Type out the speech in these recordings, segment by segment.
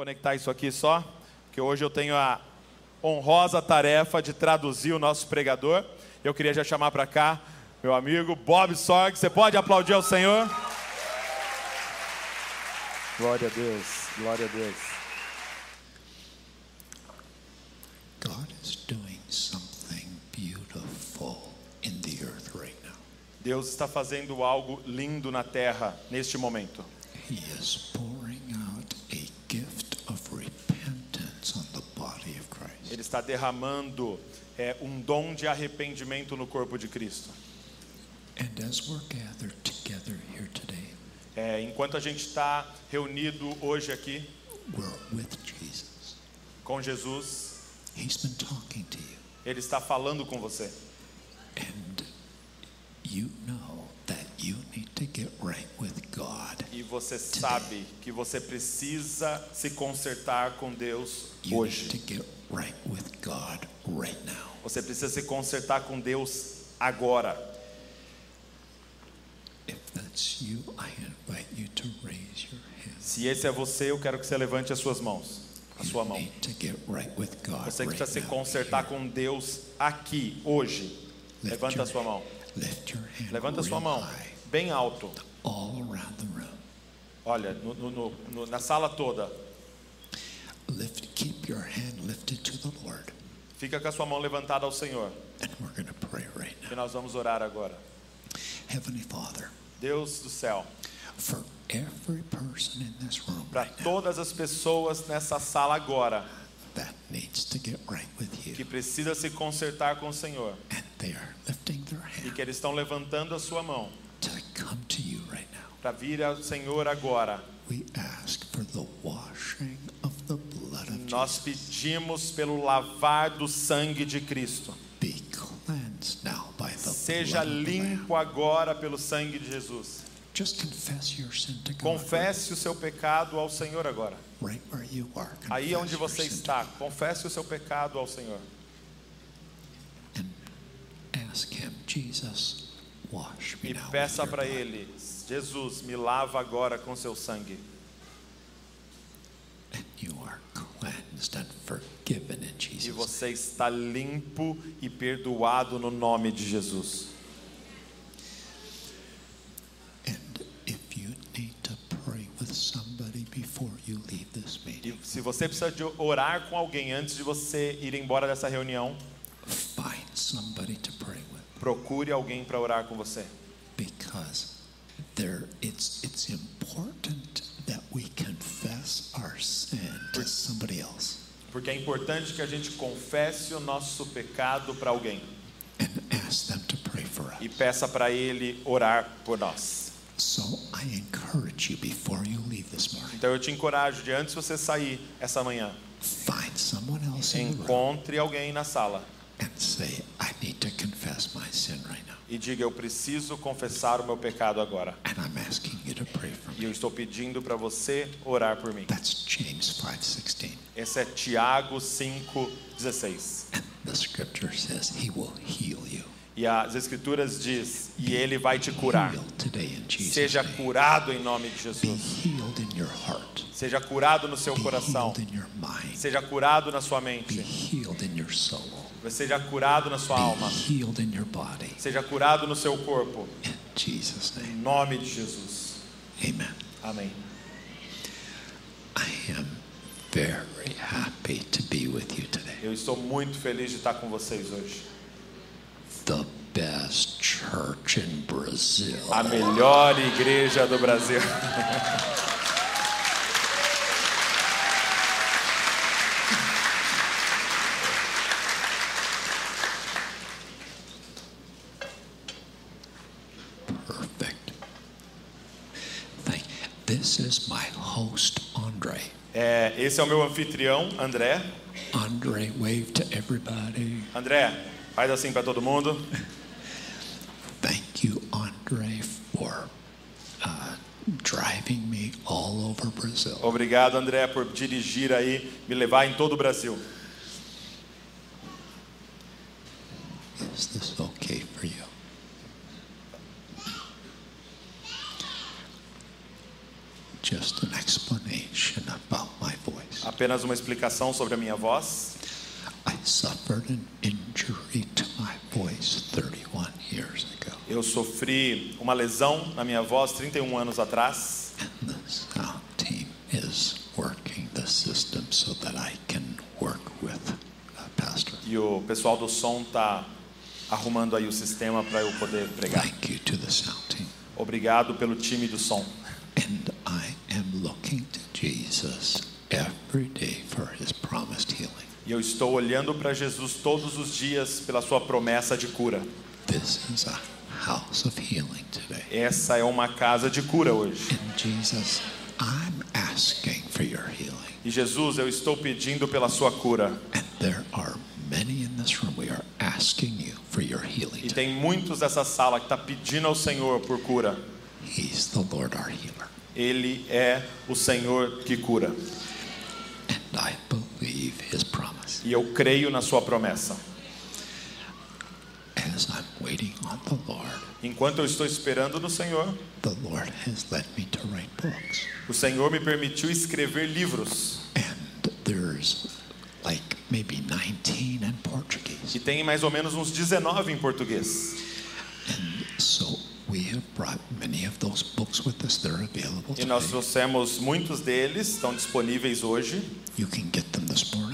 conectar isso aqui só, que hoje eu tenho a honrosa tarefa de traduzir o nosso pregador. Eu queria já chamar para cá meu amigo Bob Sorg. Você pode aplaudir ao Senhor? Glória a Deus, glória a Deus. God is doing something beautiful in the earth right now. Deus está fazendo algo lindo na terra neste momento. He is pouring está derramando é, um dom de arrependimento no corpo de Cristo. É, enquanto a gente está reunido hoje aqui Jesus. com Jesus, Ele está falando com você. and you know that you need to get right with God. E você sabe que você precisa se consertar com Deus You hoje. Right with God right now. Você precisa se consertar com Deus agora. If that's you, I invite you to raise your hand. Se esse é você, eu quero que você levante as suas mãos, a sua mão. need to get right with God Você right precisa se consertar com Deus aqui, hoje. Lift Levanta your- a sua mão. Lift your hand Levanta a sua mão, bem alto. all around the room. Olha, no- no- no- na sala toda. Lift, keep your hand lifted to the Lord, Fica com a sua mão levantada ao Senhor. and we're going to pray right Que now. nós vamos orar agora. Heavenly Father, Deus do céu, for every person in this room para right now todas as pessoas nessa sala agora that needs to get right with que you, precisa se consertar com o Senhor and they are lifting their e hand que eles estão levantando a sua mão to come to you right now, para vir ao Senhor agora. we ask for the washing Nós pedimos pelo lavar do sangue de Cristo. Seja limpo agora pelo sangue de Jesus. Confesse o seu pecado ao Senhor agora. Aí onde você está, confesse o seu pecado ao Senhor. E peça para. Ele: Jesus, me lava agora com seu sangue. E você está limpo e perdoado no nome de Jesus. And if you need to pray with somebody before you leave this E meeting, se você precisa de orar com alguém antes de você ir embora dessa reunião, find somebody to pray with procure alguém para orar com você. because there Porque é importante que a gente confesse o nosso pecado para alguém and ask them to pray for us. e peça para ele orar por nós. So I encourage you before you leave this morning, Então eu te encorajo de antes você sair essa manhã, encontre alguém na sala and say, I need to confess my sin right now. e diga eu preciso confessar o meu pecado agora. And I'm asking you to pray for E eu estou pedindo para você orar por mim. That's James 5:16. Esse é Tiago 5:16. And the scripture says he will heal you. E as escrituras diz: "E ele vai te curar". Seja curado em nome de Jesus. Seja curado no seu coração. Seja curado na sua mente. Seja curado na sua alma. Seja curado no seu corpo. Em nome de Jesus. Amen. Amém. I am very happy to be with you today. Eu estou muito feliz de estar com vocês hoje. The best church in Brazil. A melhor igreja do Brasil. Perfect. Thank. This is my host, Andre. É, esse é o meu anfitrião, André. Andre, wave to everybody. André, faz assim para todo mundo. Thank you, Andre, for uh, driving me all over Brazil. Obrigado, André, por dirigir aí, me levar em todo o Brasil. Is this okay for you? Just an explanation about my voice. Apenas uma explicação sobre a minha voz. I suffered an injury to my voice 31 years ago. Eu sofri uma lesão na minha voz 31 anos atrás. And the sound team is working the system so that I can work with a pastor. E o pessoal do som tá arrumando aí o sistema para eu poder pregar. Thank you to the sound team. Obrigado pelo time do som. And I am looking to Jesus every day for his promised healing. E eu estou olhando para Jesus todos os dias pela sua promessa de cura. This is a house of healing today. Essa é uma casa de cura hoje. And Jesus, I'm asking for your healing. E Jesus, eu estou pedindo pela sua cura. And there are many in this room. We are asking you for your healing. E tem muitos dessa sala que está pedindo ao Senhor por cura. He's the Lord our healer. Ele é o Senhor que cura. E eu creio na sua promessa. As I'm waiting on the Lord, Enquanto eu estou esperando no Senhor, the Lord has led me to write books. o Senhor me permitiu escrever livros. And there's like maybe 19 in Portuguese. E tem mais ou menos uns 19 em português. And so we have brought many of those books with us. They're available E nós today. trouxemos muitos deles, estão disponíveis hoje. You can get them this morning.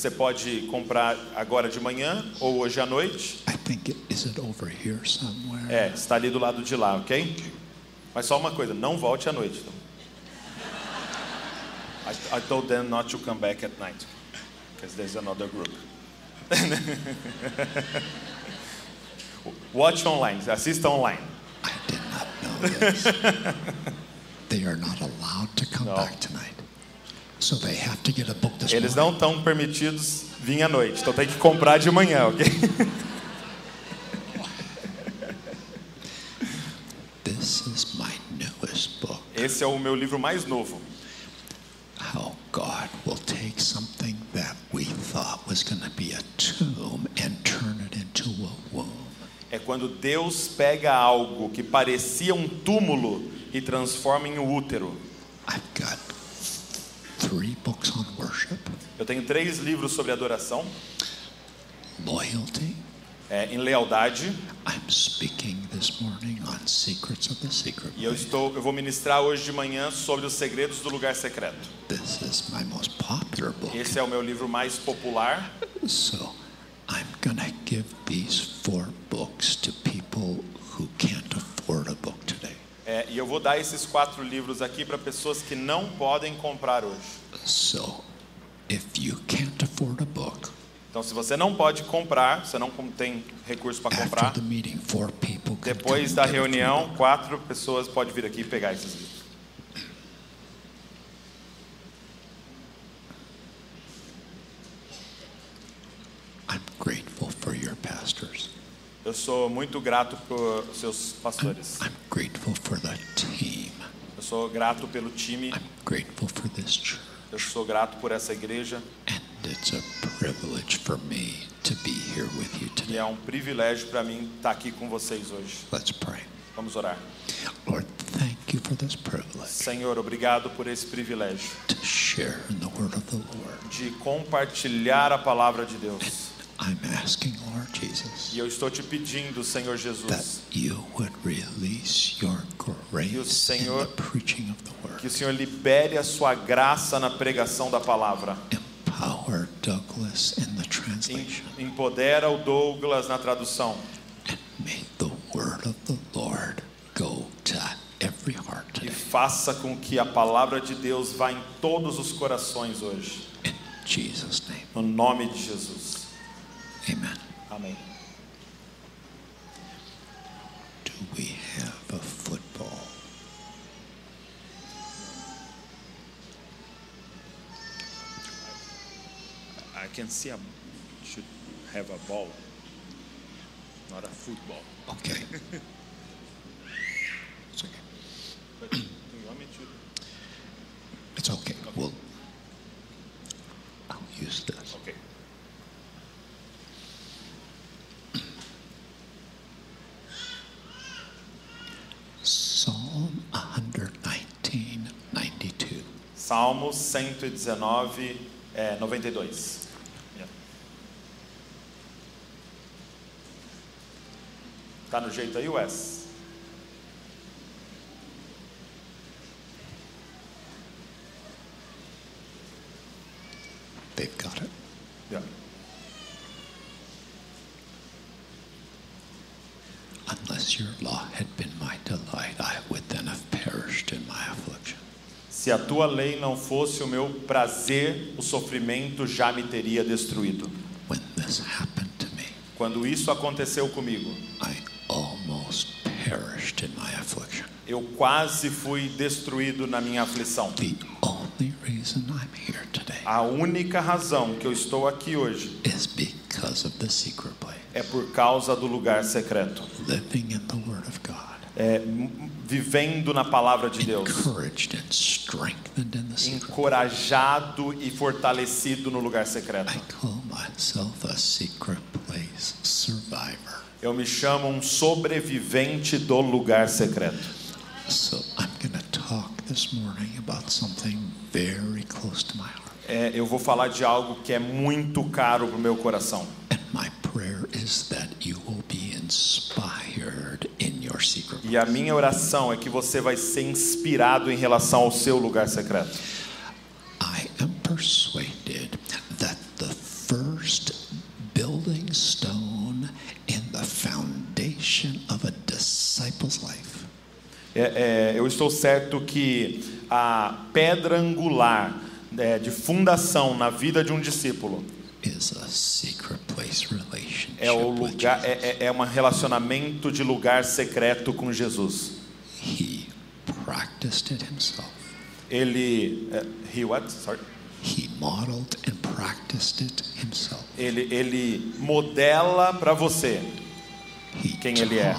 Você pode comprar agora de manhã ou hoje à noite. I think it, is it over here somewhere? É, está ali do lado de lá, ok? Mas só uma coisa, não volte à noite. então. I, I told them not to come back at night, because there's another group. Watch online, assista online. I did not know this. they are not allowed to come No. back tonight. Eles não estão permitidos vir à noite, então tem que comprar de manhã, ok? Esse é o meu livro mais novo. How God will take something that we thought was going to be a tomb and turn it into a womb. É quando Deus pega algo que parecia um túmulo e transforma em um útero. Three books on worship, Eu tenho três livros sobre adoração, loyalty. é, em lealdade, I'm speaking this morning on secrets of the secret. e eu estou, eu vou ministrar hoje de manhã sobre os segredos do lugar secreto. This is my most popular book. Esse é o meu livro mais popular. So I'm going to give these four books to people who can't afford a book today. É, e eu vou dar esses quatro livros aqui para pessoas que não podem comprar hoje. So book, Então, se você não pode comprar, você não tem recurso para comprar, meeting, depois da reunião, quatro pessoas podem vir aqui e pegar esses livros. I'm grateful for your pastors. Eu sou muito grato por seus pastores. I'm grateful for the team. Eu sou grato pelo time. I'm grateful for this church. Eu sou grato por essa igreja. And it's a privilege for me to be here with you E today. é um privilégio para mim estar aqui com vocês hoje. Let's pray. Vamos orar. Lord, thank you for this privilege Senhor, obrigado por esse privilégio to share in the word of the Lord. de compartilhar a palavra de Deus. I'm asking, Lord Jesus, E eu estou te pedindo, Senhor that Jesus, you would release your grace in Senhor- the preaching of the word. que o Senhor libere a sua graça na pregação da palavra. Empower Douglas in the translation. Empodera o Douglas na tradução. And may the word of the Lord go to every heart E faça com que a palavra de Deus vá em todos os corações hoje. In Jesus' name. No nome de Jesus. Amen. Amém. Do we have a football? I can see I should have a ball, not a football. Okay. It's okay. But do you want me to? It's okay. We'll. I'll use this. Okay. Psalm 119, 92. Salmos 119, é, 92. Yeah. Tá no jeito aí, Wes? They've got it. Yeah. Unless your law had been my delight, I would then have perished in my affliction. Se a tua lei não fosse o meu prazer, o sofrimento já me teria destruído. Me, Quando isso aconteceu comigo, I almost perished in my affliction. eu quase fui destruído na minha aflição. A única razão que eu estou aqui hoje é por causa do lugar secreto. É, vivendo na palavra de Deus, encouraged and strengthened in the secret. Encorajado e fortalecido no lugar secreto. I call myself a secret place survivor. Eu me chamo um sobrevivente do lugar secreto. So I'm going to talk this morning about something very close to my heart. É, eu vou falar de algo que é muito caro para o meu coração. And my prayer is that you will be inspired in your secret. E a minha oração é que você vai ser inspirado em relação ao seu lugar secreto. É, é, eu estou certo que a pedra angular é, de fundação na vida de um discípulo is a secret place relationship. é o lugar é, é, é um relacionamento de lugar secreto com Jesus. He practiced it himself. Ele é, he what? Sorry. He modeled and practiced it himself. Ele ele modela para você. He Quem ele é.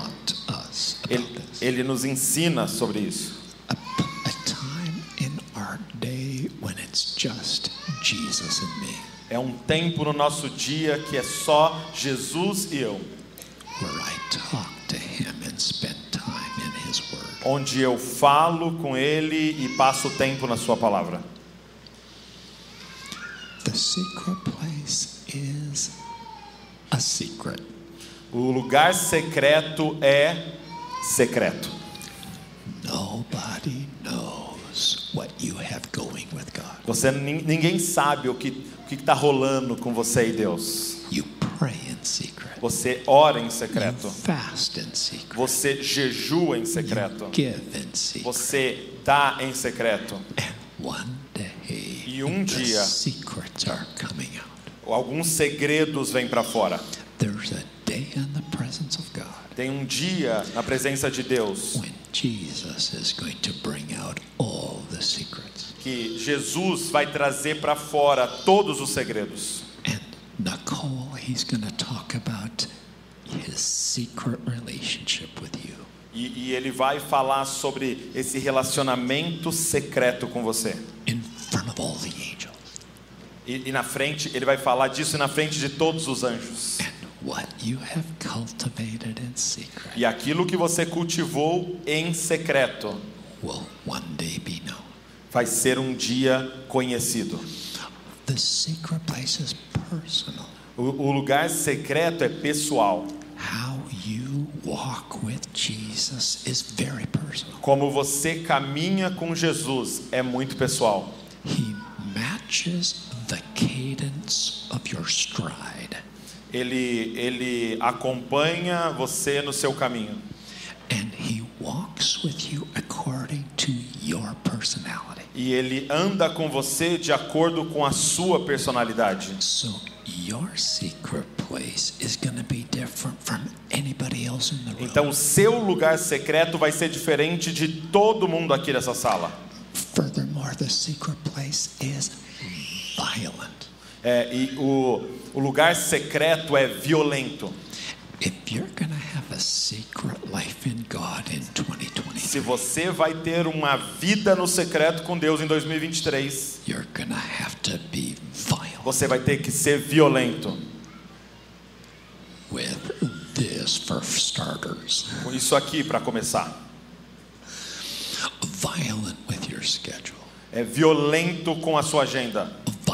us Ele, ele nos ensina sobre isso. A, a time in our day when it's just Jesus and me, É um tempo no nosso dia que é só Jesus e eu, where I talk to Him and spend time in His Word. onde eu falo com ele e passo tempo na sua palavra. The secret place is a secret. O lugar secreto é secreto. Nobody knows what you have going with God. Você nin- ninguém sabe o que o que está rolando com você e Deus. You pray in secret. Você ora em You secreto. fast in secret. Você jejua em secreto. Give in secret. Você dá em secreto. And one day, E um the dia- secrets are coming out. Alguns segredos vêm para fora. There's a day in the presence of Tem um dia na presença de Deus when Jesus is going to bring out all the secrets. que Jesus vai trazer para fora todos os segredos. And Nicole, he's going to talk about his secret relationship with you. E, e ele vai falar sobre esse relacionamento secreto com você. in front of all the angels. E, e na frente, ele vai falar disso na frente de todos os anjos. And what you have cultivated in secret E aquilo que você cultivou em secreto will one day be known. vai ser um dia conhecido. The secret place is personal. O, o lugar secreto é pessoal. How you walk with Jesus is very personal. Como você caminha com Jesus é muito pessoal. He matches the cadence of your stride. Ele, ele acompanha você no seu caminho. And he walks with you according to your personality. E ele anda com você de acordo com a sua personalidade. So your secret place is going to be different from anybody else in the room. Então, o seu lugar secreto vai ser diferente de todo mundo aqui dessa sala. Furthermore, the secret place is violent. É, e o, o lugar secreto é violento. If you're going to have a secret life in God in 2020, Se você vai ter uma vida no secreto com Deus em 2023, you're going to have to be violent você vai ter que ser violento. Com isso aqui para começar. É violento com a sua agenda,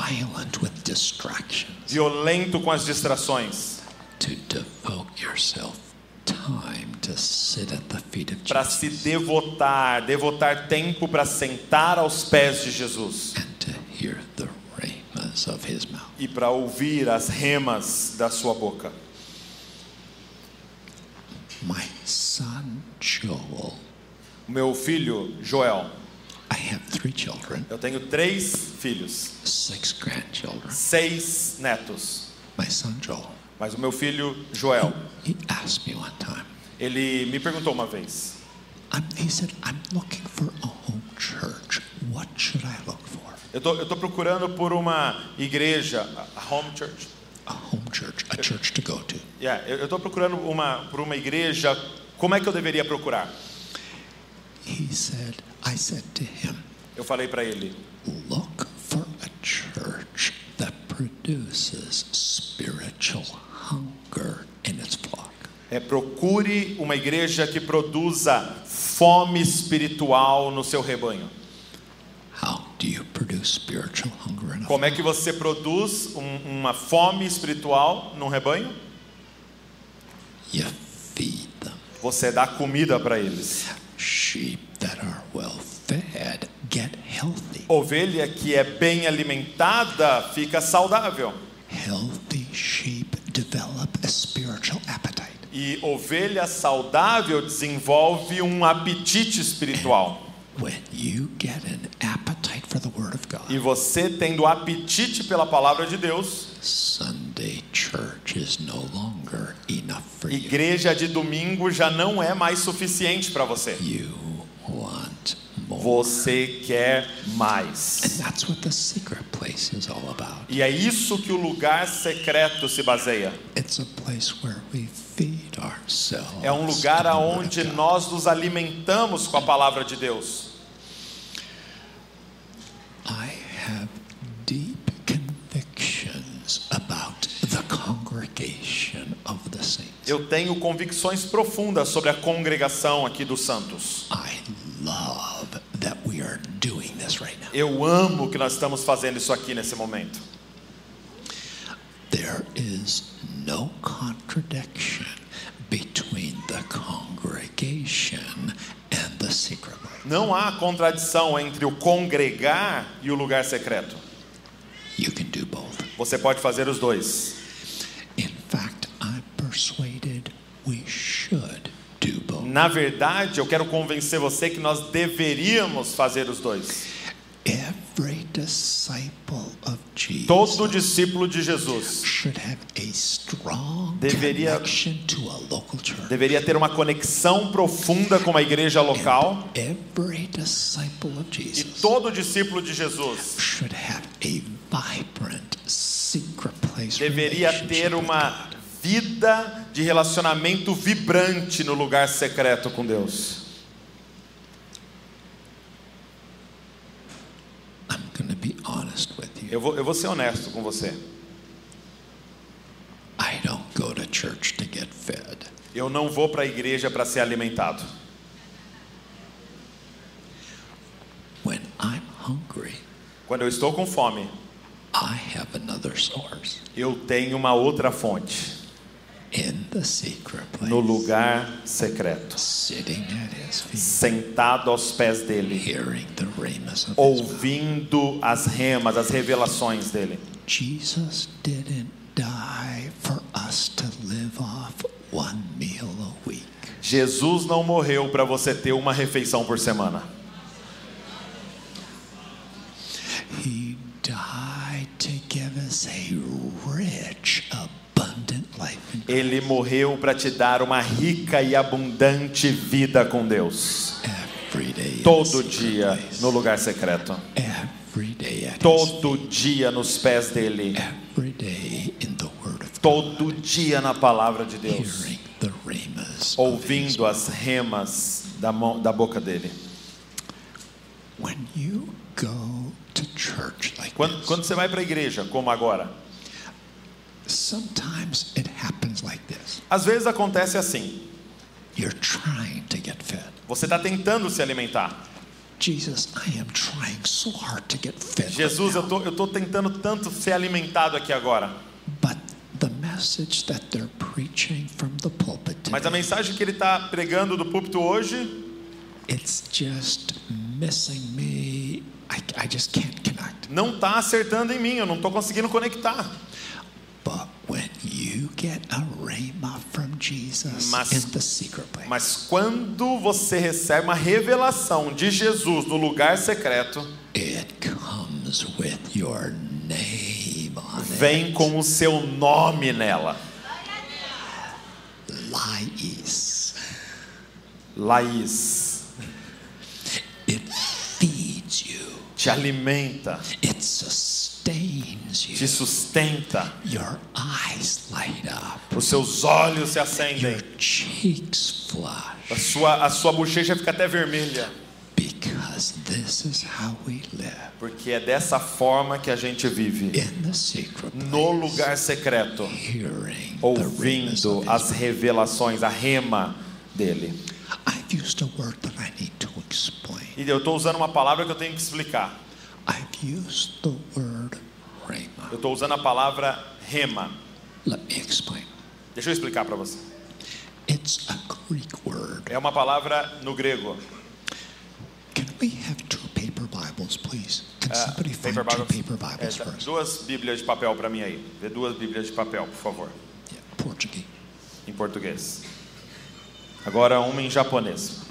violent with distractions, violento com as distrações, to devote yourself time to sit at the feet of para se devotar, devotar tempo para sentar aos pés de Jesus. And to hear the rhemas of his mouth. e para ouvir as remas da sua boca. My son Joel, meu filho Joel, I have three children, eu tenho três filhos, six grandchildren. seis netos, My son Joel, mas o meu filho Joel, he asked me one time, ele me perguntou uma vez: I'm, he said, I'm looking for a home church. What should I look for? eu tô, eu tô procurando por uma igreja, a home church. A home church, a church to go to. Yeah, eu estou procurando uma, por uma igreja. Como é que eu deveria procurar? He said, I said to him, Eu falei para ele: look for a church that produces spiritual hunger in its flock. é, procure uma igreja que produza fome espiritual no seu rebanho. How do you produce spiritual hunger in a Como é que você produz um- uma fome espiritual num rebanho? You feed them. Você dá comida para eles. Sheep that are well fed get healthy. Ovelha que é bem alimentada fica saudável. Healthy sheep develop a spiritual appetite. E ovelha saudável desenvolve um apetite espiritual. When you get an appetite for the Word of God, E você tendo apetite pela palavra de Deus, Sunday church is no longer enough for you. igreja de domingo já não é mais suficiente para você. You more. Você quer mais. And that's what the secret place is all about. E é isso que o lugar secreto se baseia. It's a place where we feed ourselves. É um lugar aonde nós nos alimentamos com a palavra de Deus. I have deep convictions about the congregation of the saints. Eu tenho convicções profundas sobre a congregação aqui dos santos. Eu amo que nós estamos fazendo isso aqui nesse momento. There is no contradiction between the congregation and the secret. Não há contradição entre o congregar e o lugar secreto. You can do both. Você pode fazer os dois. In fact, I'm persuaded we should do both. Na verdade, eu quero convencer você que nós deveríamos fazer os dois. Every disciple of Jesus Todo discípulo de Jesus should have a strong Deveria- connection to a local church. deveria ter uma conexão profunda com a igreja local. Every disciple of E Jesus todo discípulo de Jesus should have a vibrant secret place deveria ter uma vida de relacionamento vibrante no lugar secreto com Deus. I'm going to be honest with you. Eu vou, eu vou ser honesto com você. I don't go to church to get fed. Eu não vou para a igreja para ser alimentado. When I'm hungry, Quando eu estou com fome, I have another source eu tenho uma outra fonte in the secret place. No lugar secreto, sentado aos pés dele, ouvindo as remas, as revelações dele. Jesus didn't die for us to live off one meal a week. Jesus não morreu para você ter uma refeição por semana. He died to give us a Ele morreu para te dar uma rica e abundante vida com Deus. Todo dia no lugar secreto. Todo dia nos pés dele. Todo dia na palavra de Deus. Ouvindo as remas da, mão, da boca dele. Quando, quando você vai para a igreja, como agora, sometimes it. Às vezes acontece assim. You're trying to get fed. Você está tentando se alimentar. Jesus, I am trying so hard to get fed. right Jesus, tô, eu tô tentando tanto ser alimentado aqui agora. but the message that they're preaching from the pulpit Mas a today, mensagem que ele está pregando do púlpito hoje, it's just missing me. I, I just can't connect. não está acertando em mim, eu não estou conseguindo conectar. But when you get a Jesus Mas- Mas quando você recebe uma revelação de Jesus no lugar secreto, it comes with your name on vem com o seu nome nela. Lais. Laís, It feeds you. te alimenta, It sustains te sustenta, Your eyes light up. os seus olhos se Your acendem, cheeks flush. a sua, a sua bochecha fica até vermelha. Because this is how we live Porque é dessa forma que a gente vive. in the secret No place, lugar secreto, hearing the ouvindo of as revelações, a rema dele. I've used a word that I need to explain. E eu estou usando uma palavra que eu tenho que explicar. I've used the word. Eu estou usando a palavra rema. Let me explain. Deixa eu explicar para você. It's a Greek word. É uma palavra no grego. Duas bíblias de papel para mim aí. Vê duas bíblias de papel, por favor, Yeah, Portuguese. em português. Agora uma em japonês.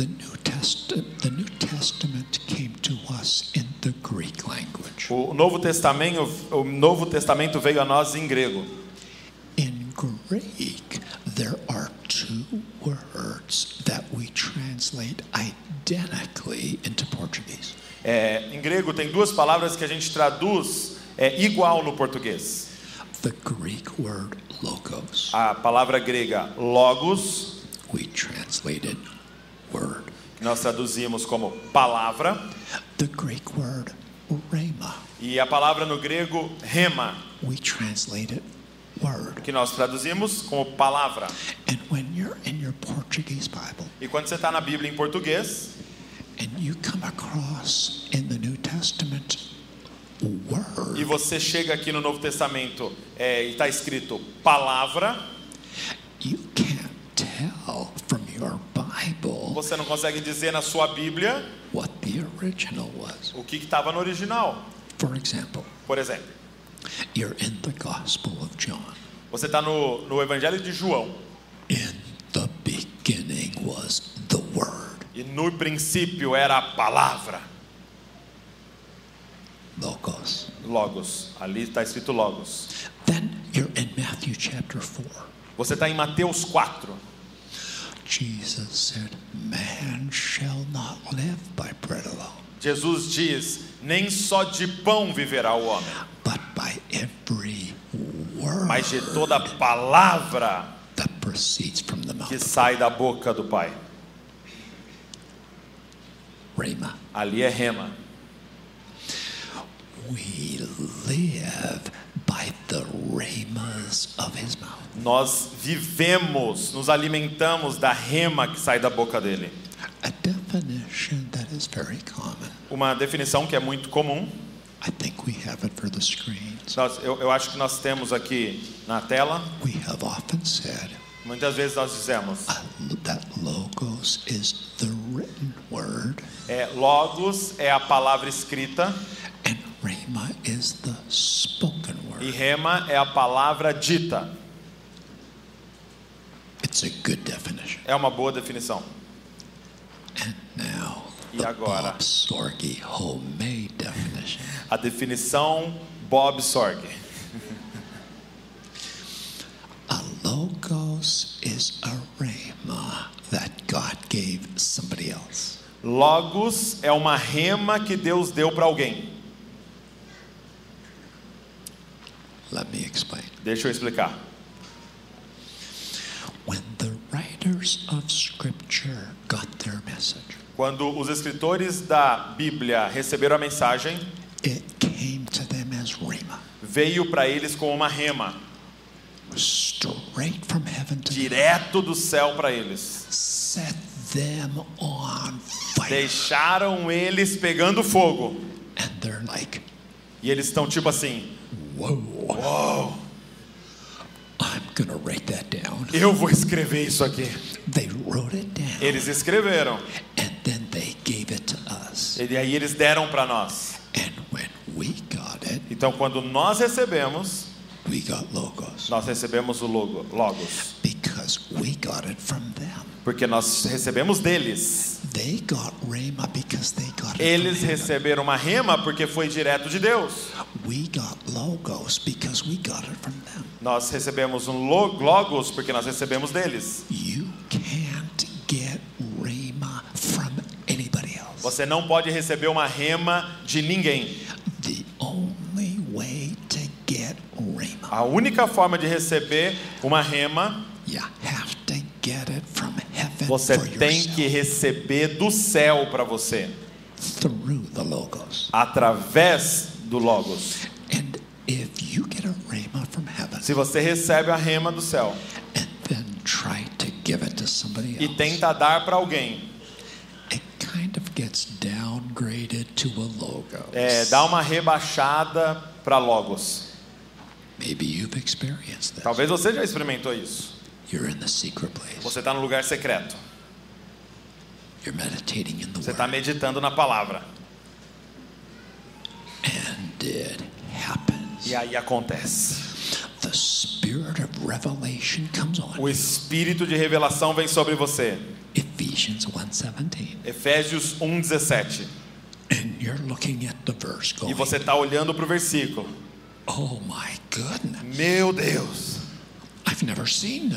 The New Testament, the New Testament came to us in the Greek language. O Novo Testamento, o Novo Testamento veio a nós em grego. In Greek, there are two words that we translate identically into Portuguese. É, em grego tem duas palavras que a gente traduz é, igual no português. The Greek word logos, A palavra grega logos, we translated word. que nós traduzimos como palavra, The Greek word rhema, e a palavra no grego rema, we translated word. que nós traduzimos como palavra. And when you're in your Portuguese Bible E quando você está na Bíblia em português and you come across in the New Testament word, e você chega aqui no Novo Testamento é, e está escrito palavra, you can't tell from your Bible você não consegue dizer na sua Bíblia what the original was. o que estava no original. For example, Por exemplo, you're in the Gospel of John. você está no, no Evangelho de João In the beginning was the Word. e no princípio era a palavra, Logos. logos. Ali está escrito logos. Then you're in Matthew chapter 4. Você está em Mateus 4. Jesus said, Man shall not live by bread alone, Jesus diz: Nem só de pão viverá o homem, but by every word mas de toda palavra that proceeds from the mouth que sai da boca do Pai. Rhema. Ali é rema. We live by the rhemas of his mouth. Nós vivemos, nos alimentamos da rema que sai da boca dele. A definition that is very common. Uma definição que é muito comum. I think we have it for the screens. Nós, eu, eu acho que nós temos aqui na tela. We have often said Muitas vezes nós dizemos: that logos is the written word é, Logos é a palavra escrita and rhema is the spoken e rema é a palavra dita. It's a good definition. É uma boa definição. And now E agora? Bob Sorge homemade definition. A definição Bob Sorg. A logos is a rhema that God gave somebody else. Logos é uma rema que Deus deu para alguém. Let me explain. Deixa eu explicar. When the writers of Scripture got their message, Quando os escritores da Bíblia receberam a mensagem, it came to them as rhema, veio para eles como uma rema, straight from heaven to direto do céu para eles. Set them on fire. Deixaram eles pegando fogo. And they're like, E eles estão tipo assim: whoa. I'm to write that down. eu vou escrever isso aqui. They wrote it down. Eles escreveram. And then they gave it to us. E aí eles deram para nós. And when we got it, Então quando nós recebemos, we got logos. nós recebemos o logo, logos. Because we got it from them. Porque nós recebemos deles. They got Rhema because they got it Eles receberam uma rema porque foi direto de Deus. We got logos because we got it from them. Nós recebemos um lo- logos porque nós recebemos deles. You can't get Rhema from anybody else. Você não pode receber uma rema de ninguém. The only way to get Rhema, A única forma de receber uma rema, you have to get it from você tem que receber do céu para você, através do logos. Se você recebe a rema do céu e tenta dar para alguém, it kind of gets downgraded to a logos. é, dá uma rebaixada para logos. Talvez você já experimentou isso. You're in the secret place. Você está no lugar secreto. Você está meditando na palavra. And it happens. E aí acontece. O espírito de revelação vem sobre você. Ephesians 1:17. Efésios 1:17. And you're looking at the verse E você está olhando para o versículo. "Oh my goodness. Meu Deus, I've never seen this."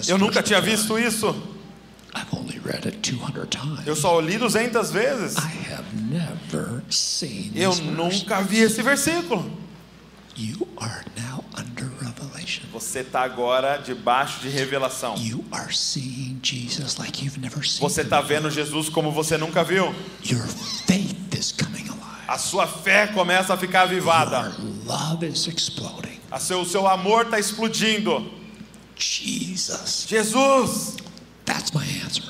Eu nunca tinha visto isso. I've only read it 200 times. Eu só li 200 vezes. I have never seen Eu nunca vi esse versículo. Você está agora debaixo de revelação. You are seeing Jesus like you've never seen. Você está vendo Jesus como você nunca viu. Your faith is coming alive. A sua fé começa a ficar avivada. A seu, o seu amor está explodindo. Jesus. Jesus! That's my answer.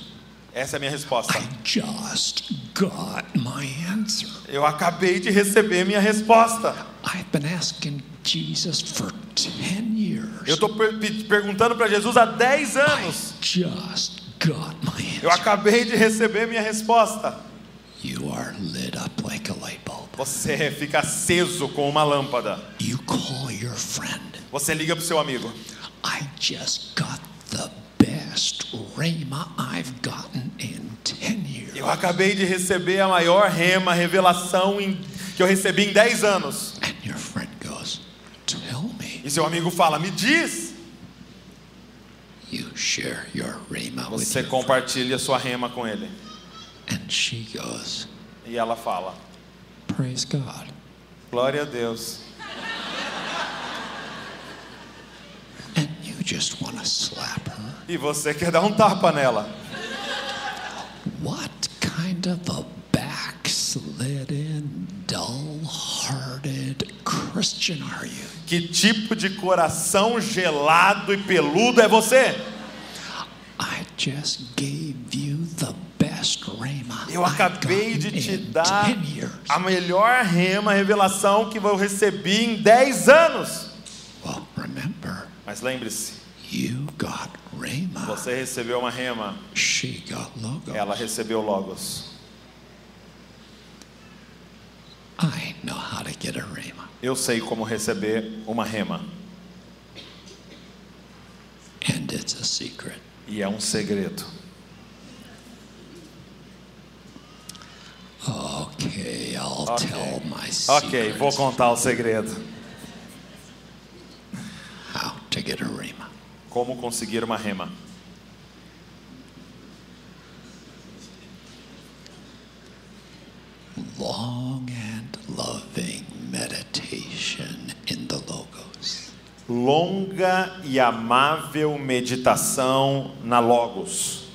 Essa é a minha resposta. I just got my answer. Eu acabei de receber minha resposta. I've been asking Jesus for 10 years. Eu estou perguntando para Jesus há 10 I anos. just got my Eu answer. acabei de receber minha resposta. You are lit up like a light bulb. Você fica aceso com uma lâmpada. You call your friend. Você liga para o seu amigo. I just got the best Rhema I've gotten in 10 years. Eu acabei de receber a maior rema, revelação em- que eu recebi em 10 anos. And your friend goes, Tell me. E seu amigo fala: Me diz. You share your Rhema with Você your compartilha sua rema com ele. And she goes, E ela fala: Praise God. Glória a Deus. And you just want to slap her. E você quer dar um tapa nela. What kind of a backslidden, dull hearted Christian are you? Que tipo de coração gelado e peludo é você? I just gave you the best Eu acabei de te dar 10 years. a melhor rema, revelação que eu recebi em 10 anos. Well, remember, Mas lembre-se, você recebeu uma rema, She got logo. ela recebeu logos. I know how to get a Rhema. Eu sei como receber uma rema. And it's a secret. E é um segredo. Okay, I'll Okay. tell my Ok, secret. vou contar o segredo. To get a Rhema. Como conseguir uma rema. Long and loving meditation in the Logos. Longa e amável meditação na Logos.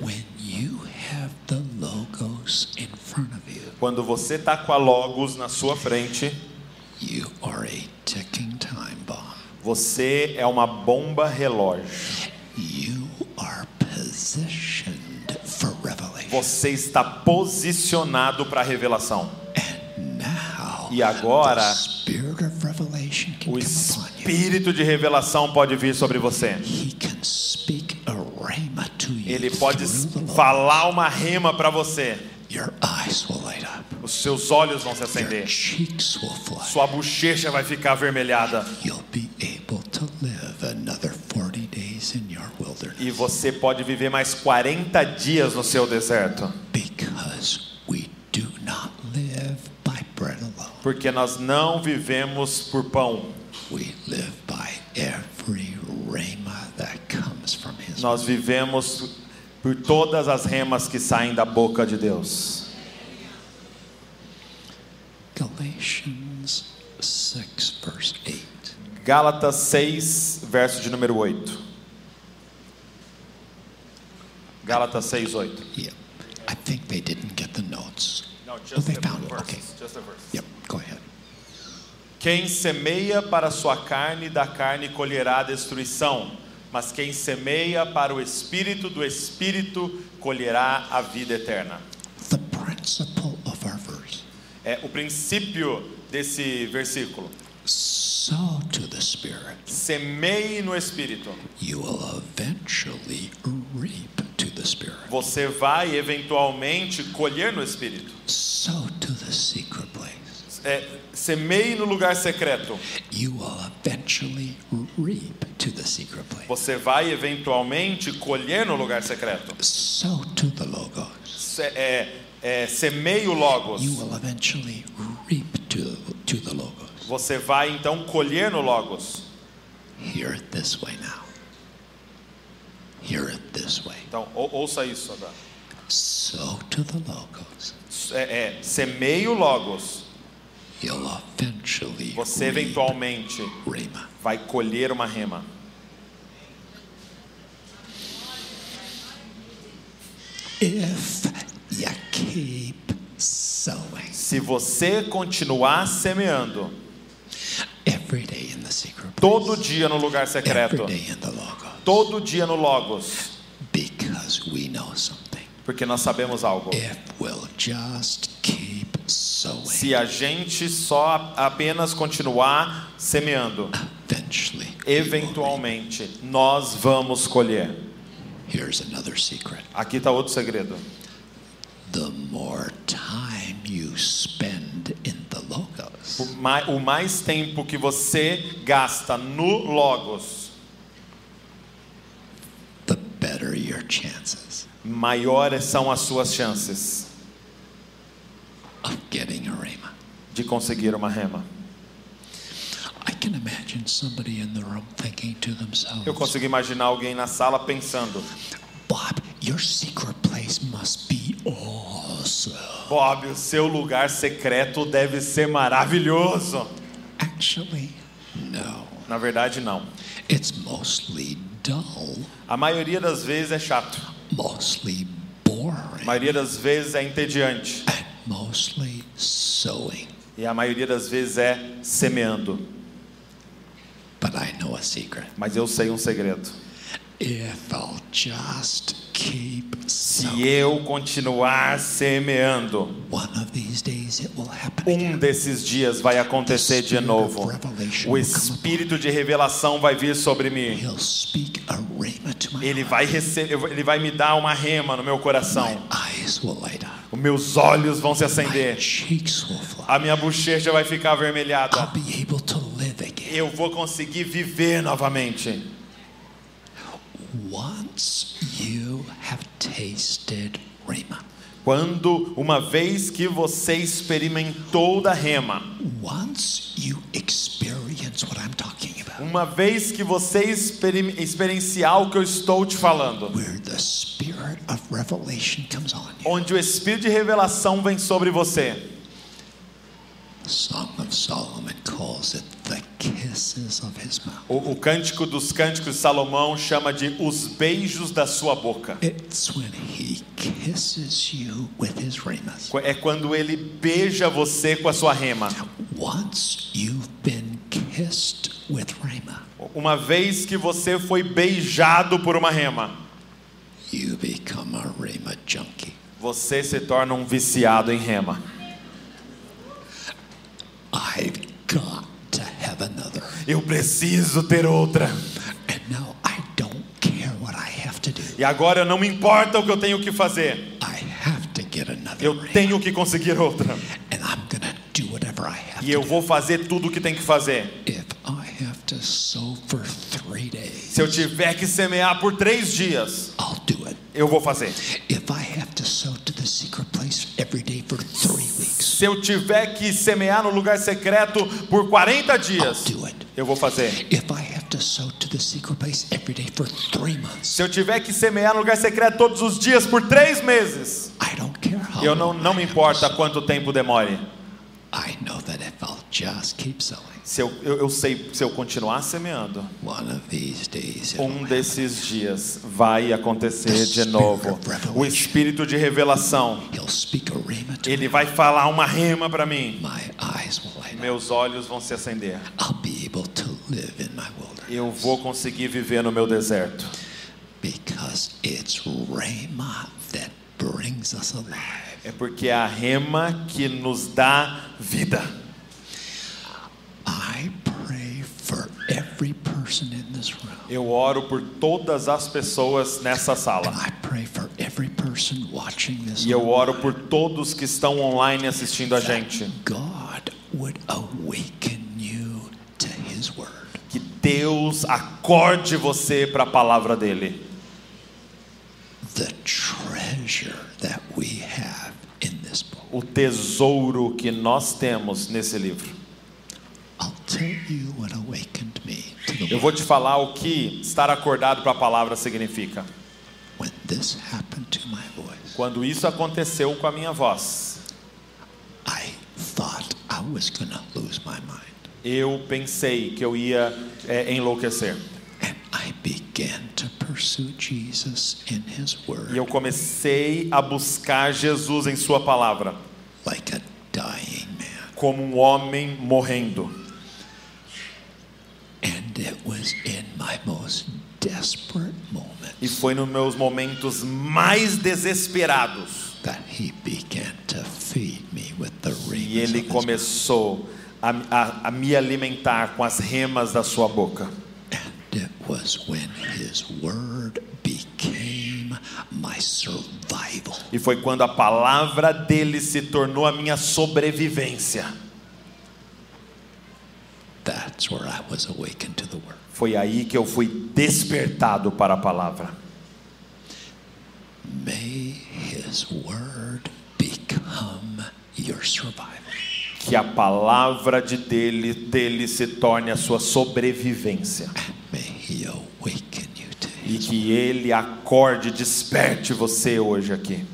When you have the Logos in front of you, Quando você está com a Logos na sua frente, you are a. Você é uma bomba relógio. Você está posicionado para a revelação. E agora, O espírito de revelação pode vir sobre você. Ele pode falar uma rema para você. Os seus olhos vão se acender. Sua bochecha vai ficar avermelhada. You'll be able to live another 40 days in your wilderness E você pode viver mais 40 dias no seu deserto. because we do not live by bread alone. Porque nós não vivemos por pão. We live by every rhema that comes from His Nós vivemos por todas as remas que saem da boca de Deus. Galatians 6, verse 8. Gálatas 6, verso de número 8. Gálatas 6, 8. Yeah. I think they didn't get the notes. oh, they found it. Okay. Yep, go ahead. Quem semeia para sua carne, da carne colherá a destruição. Mas quem semeia para o espírito, do espírito colherá a vida eterna. The principle of our verse É o princípio desse versículo. Sow to the Spirit, Semeie no espírito. you will eventually reap to the Spirit. Você vai eventualmente colher no espírito. Sow to the secret place. É, semeie no lugar secreto. You will eventually reap to the secret place. Você vai eventualmente colher no lugar secreto. Sow to the Logos. Se, é, é, semeie o Logos. You will eventually reap to, to the Logos. Você vai então colher no Logos. Hear it this way now. Hear it this way. Então, ou, ouça isso agora. Sow to the Logos. É, é, semeie o Logos. You'll eventually Você eventualmente Rhema. vai colher uma rema. If you keep sowing Se você continuar semeando every day in the secret place, todo dia no lugar secreto, todo dia no Logos, because we know something. porque nós sabemos algo. If we'll just keep sowing, Se a gente só apenas continuar semeando, eventualmente nós vamos colher. Here's another secret. Aqui está outro segredo. The more time you spend in the Logos, O mai- o mais tempo que você gasta no Logos, the better your chances maiores são as suas chances of getting a Rhema. de conseguir uma rema. I can imagine somebody in the room thinking to themselves, Eu consigo imaginar alguém na sala pensando: Bob, your secret place must be awesome. Bob, o seu lugar secreto deve ser maravilhoso. Actually, no. Na verdade, não. It's mostly dull, A maioria das vezes é chato. mostly A boring, maioria das vezes é entediante. and mostly sowing. E a maioria das vezes é semeando. But I know a secret. Mas eu sei um segredo. If I'll just keep Se eu continuar semeando, one of these days it will happen um desses dias vai acontecer de novo. O espírito de revelação vai vir sobre mim. He'll speak a rhema to my Ele vai receber, ele vai me dar uma rema no meu coração. Os meus olhos vão se acender. A minha bochecha vai ficar I'll avermelhada. be able to live again. Eu vou conseguir viver novamente. Once you have tasted Quando uma vez que você experimentou da rema, once you experience what I'm talking about, uma vez que você experi- experienciar o que eu estou te falando, where the spirit of revelation comes on you, onde o espírito de revelação vem sobre você, Song of Solomon calls it o, o cântico dos cânticos de Salomão chama de os beijos da sua boca. É quando ele beija você com a sua rema. Uma vez que você foi beijado por uma rema, você se torna um viciado em rema. I've got have another. Eu preciso ter outra. And now I don't care what I have to do. E agora não me importa o que eu tenho que fazer. I have to get another Eu tenho que conseguir outra. And I'm to do whatever I have E eu to vou fazer tudo o que tem que fazer. If I have to sow for three days, Se eu tiver que semear por três dias, I'll do it. eu vou fazer. If I have to sow Se eu tiver que semear no lugar secreto por 40 I'll dias, eu vou fazer. Se eu tiver que semear no lugar secreto todos os dias por três meses, eu não, não me importa quanto tempo demore. I know that if I'll just keep sowing, Se eu, eu, eu sei, se eu continuar semeando, one of these days it'll um desses dias vai acontecer de novo. O espírito de revelação, He'll speak a rhema to ele me. vai falar uma rema para mim. My eyes will light up. Meus olhos vão se acender. I'll be able to live in my wilderness Eu vou conseguir viver no meu deserto. because it's rhema that brings us alive. É porque é a rema que nos dá vida. I pray for every person in this room. Eu oro por todas as pessoas nessa And sala. I pray for every person watching this. E eu oro por todos que estão online assistindo a gente. God would awaken you to His Word. Que Deus acorde você para a palavra dele. The treasure that we have. O tesouro que nós temos nesse livro. Eu vou te falar o que estar acordado para a palavra significa. Quando isso aconteceu com a minha voz, eu pensei que eu ia é, enlouquecer. E eu comecei a buscar Jesus em Sua palavra, como um homem morrendo. E foi nos meus momentos mais desesperados e ele começou a, a, a me alimentar com as remas da Sua boca. E foi quando a palavra dele se tornou a minha sobrevivência. That's where I was awakened to the Word. Foi aí que eu fui despertado para a palavra. May His Word become your survival. Que a palavra de dele, dele se torne a sua sobrevivência. May E que ele acorde, desperte você hoje aqui.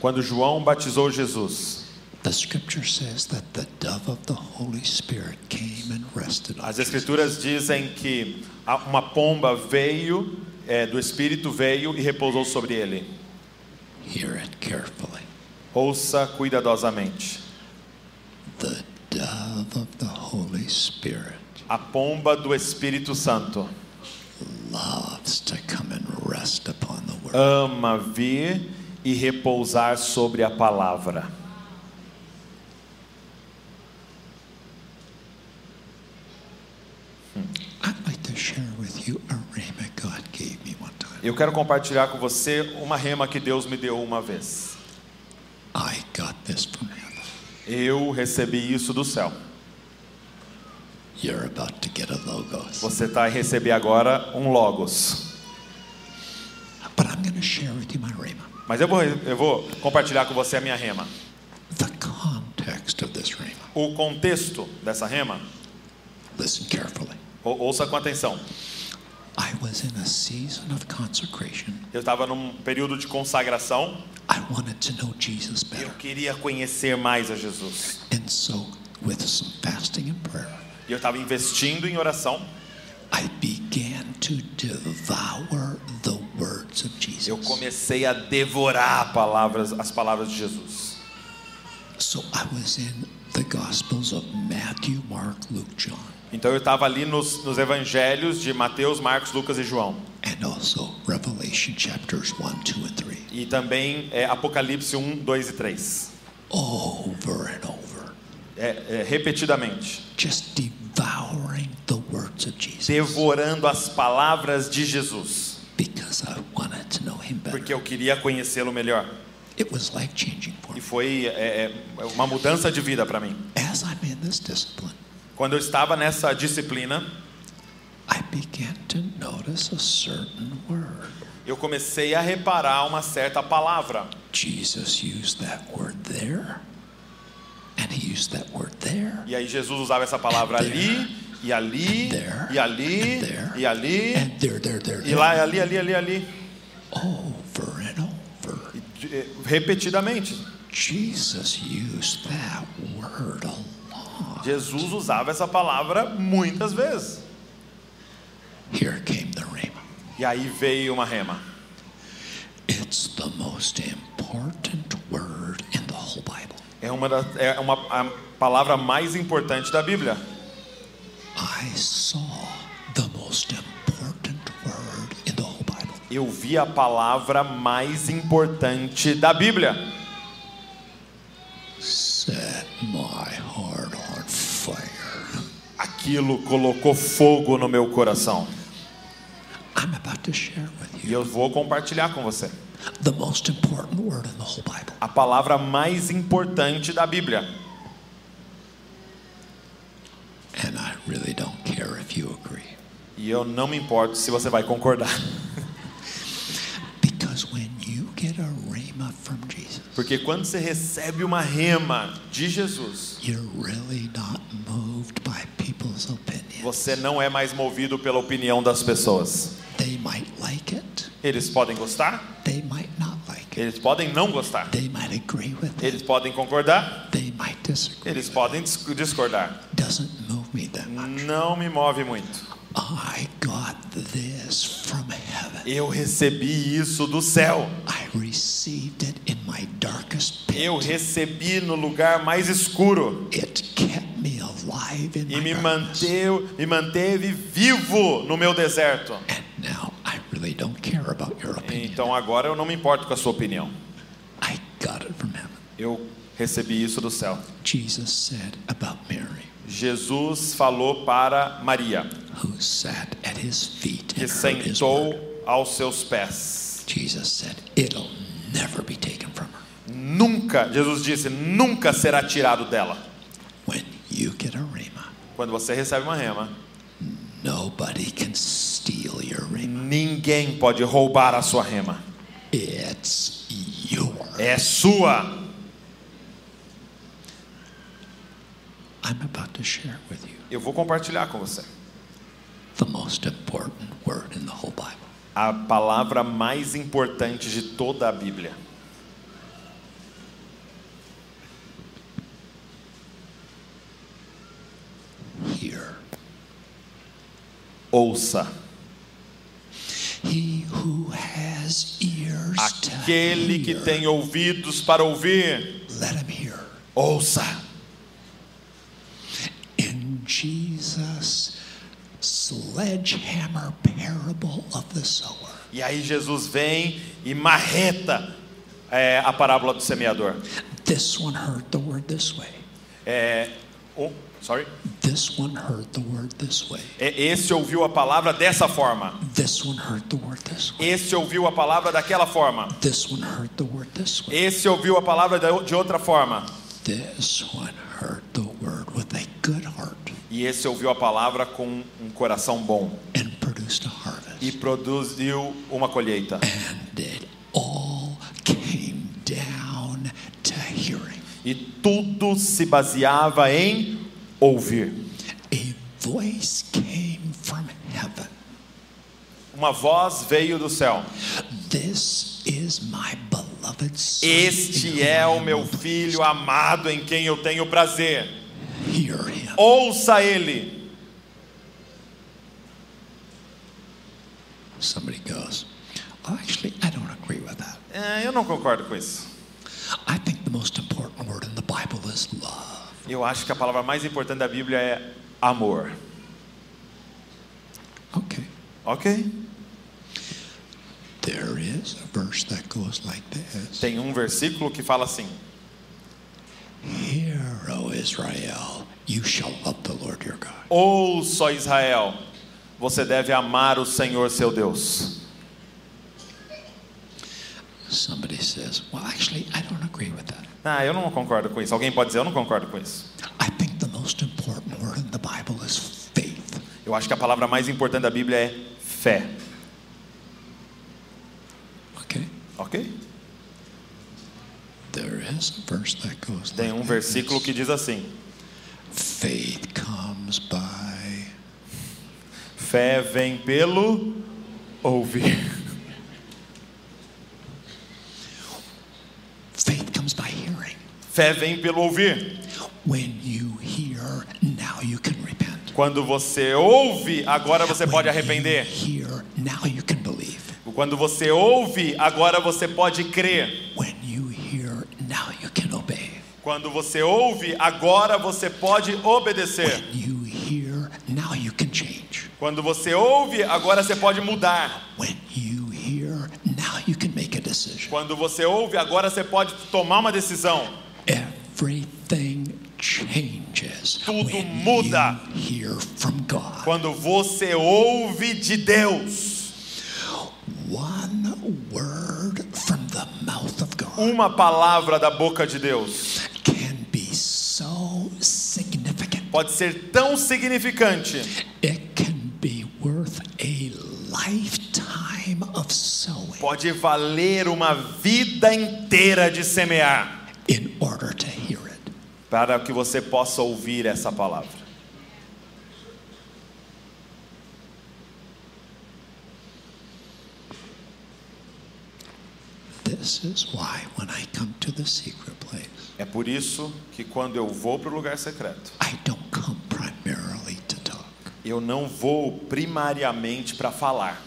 Quando João batizou Jesus, the scripture says that the dove of the Holy Spirit came and rested on as escrituras dizem que a- uma pomba veio, é, do Espírito veio e repousou sobre ele. Ouça cuidadosamente. The dove of the Holy Spirit A pomba do Espírito Santo loves to come and rest upon the word. ama vir e repousar sobre a palavra. Eu quero compartilhar com você uma rema que Deus me deu uma vez. I got this from heaven. Eu recebi isso do céu. You're about to get a logos. Você está a receber agora um logos. But I'm going to share with you my rhema. Mas eu vou, eu vou compartilhar com você a minha rema. The context of this rhema. O contexto dessa rema, Listen carefully. ou- ouça com atenção. Eu estava num período de consagração. I wanted to know Jesus Eu queria conhecer mais a Jesus. And so, with some fasting and prayer, E eu estava investindo em oração. I began to devour the words of Jesus. Eu comecei a devorar palavras, as palavras de Jesus. So I was in the Gospels of Matthew, Mark, Luke, John, Então eu estava ali nos, nos evangelhos de Mateus, Marcos, Lucas e João. and also Revelation chapters 1, 2, and 3. E também é, Apocalipse 1, 2 e 3. Over and over. É, é, repetidamente. Just devouring the words of Jesus. Devorando as palavras de Jesus. Because I wanted to know him better. Porque eu queria conhecê-lo melhor. It was life changing for E me. foi é, é, uma mudança de vida para mim. As I'm in this discipline, Quando eu estava nessa disciplina, I began to notice a certain word. eu comecei a reparar uma certa palavra. Jesus used that word there, and he used that word there. E aí Jesus usava essa palavra ali, e ali, There, e ali, and there, e ali, And there, there, there, e there. lá, e ali, ali, ali, ali. over and over. E, repetidamente. Jesus used that word a. Jesus usava essa palavra muitas vezes. Here came the. E aí veio uma rema. It's the most important word in the whole Bible. É uma, da, é uma a palavra mais importante da Bíblia. I saw the most important word in the whole Bible. Eu vi a palavra mais importante da Bíblia. Set my heart on. Aquilo colocou fogo no meu coração. I'm about to share with E eu vou compartilhar com você. the most important word in the whole Bible. A palavra mais importante da Bíblia. And I really don't care if you agree. E eu não me importo se você vai concordar. Because when Porque quando você recebe uma rema de Jesus, really você não é mais movido pela opinião das pessoas. Like Eles podem gostar, like eles podem não gostar. Eles podem concordar, eles podem dis- discordar. Não me move muito. I got this from heaven. Eu recebi isso do céu. I received it in my darkest pit. Eu recebi no lugar mais escuro It kept me alive in e me manteve, me manteve vivo no meu deserto. Então agora eu não me importo com a sua opinião. I got it from heaven. Eu recebi isso do céu. Jesus said about Mary, Jesus falou para Maria, que sentou aos seus pés. Jesus said, It'll never be taken from her. Nunca, Jesus disse, nunca será tirado dela. When you get a rhema, Quando você recebe uma rema, nobody can steal your rhema. ninguém pode roubar a sua rema. É sua. I'm about to share with you Eu vou compartilhar com você. the most important word in the whole Bible. A palavra mais importante de toda a Bíblia. Here, Ouça. he who has ears Aquele to que hear, tem ouvidos para ouvir, let him hear. ouça. In Jesus' sledgehammer parable of the sower, E aí Jesus vem e marreta é, a parábola do semeador. this one heard the word this way. É, o- sorry. This one heard the word this way. É, Esse ouviu a palavra dessa forma. This one heard the word this way. Esse ouviu a palavra daquela forma. This one heard the word this way. Esse ouviu a palavra de outra forma. This one heard the word with a good heart E esse ouviu a palavra com um coração bom. E produziu uma colheita. E tudo se baseava em ouvir. Uma voz veio do céu. Este é o meu filho amado em quem eu tenho prazer. Hear him. Ouça ele. Somebody goes, "Oh, actually, I don't agree with that. É, eu não concordo com isso. I think the most important word in the Bible is love. Eu acho que a palavra mais importante da Bíblia é amor. Okay. Ok? There is a verse that goes like this Tem um versículo que fala assim: Hear, O Israel, you shall love the Lord your God. Ouça Israel, você deve amar o Senhor seu Deus. Somebody says, Well, actually, I don't agree with that. Ah, eu não concordo com isso. Alguém pode dizer eu não concordo com isso. I think the most important word in the Bible is faith. Eu acho que a palavra mais importante da Bíblia é fé. Okay? Ok? There is a verse that goes Tem um versículo que diz assim: Faith comes by. Fé vem pelo ouvir. Faith comes by hearing. Fé vem pelo ouvir. When you hear, now you can repent. Quando você ouve, agora você pode When arrepender. You hear, now you can believe. Quando você ouve, agora você pode crer. When you hear, now you can obey. Quando você ouve, agora você pode obedecer. When you hear, now you can change. Quando você ouve, agora você pode mudar. When you hear, now you can make a decision. Quando você ouve, agora você pode tomar uma decisão. Everything changes Tudo when muda. you hear from God. Quando você ouve de Deus. One word from the mouth of God Uma palavra da boca de Deus pode ser tão significante It can be worth a lifetime of sowing pode valer uma vida inteira de semear in order to hear it. para que você possa ouvir essa palavra. This is why when I come to the secret place, É por isso que quando eu vou para o lugar secreto, I don't come primarily to talk. eu não vou primariamente para falar.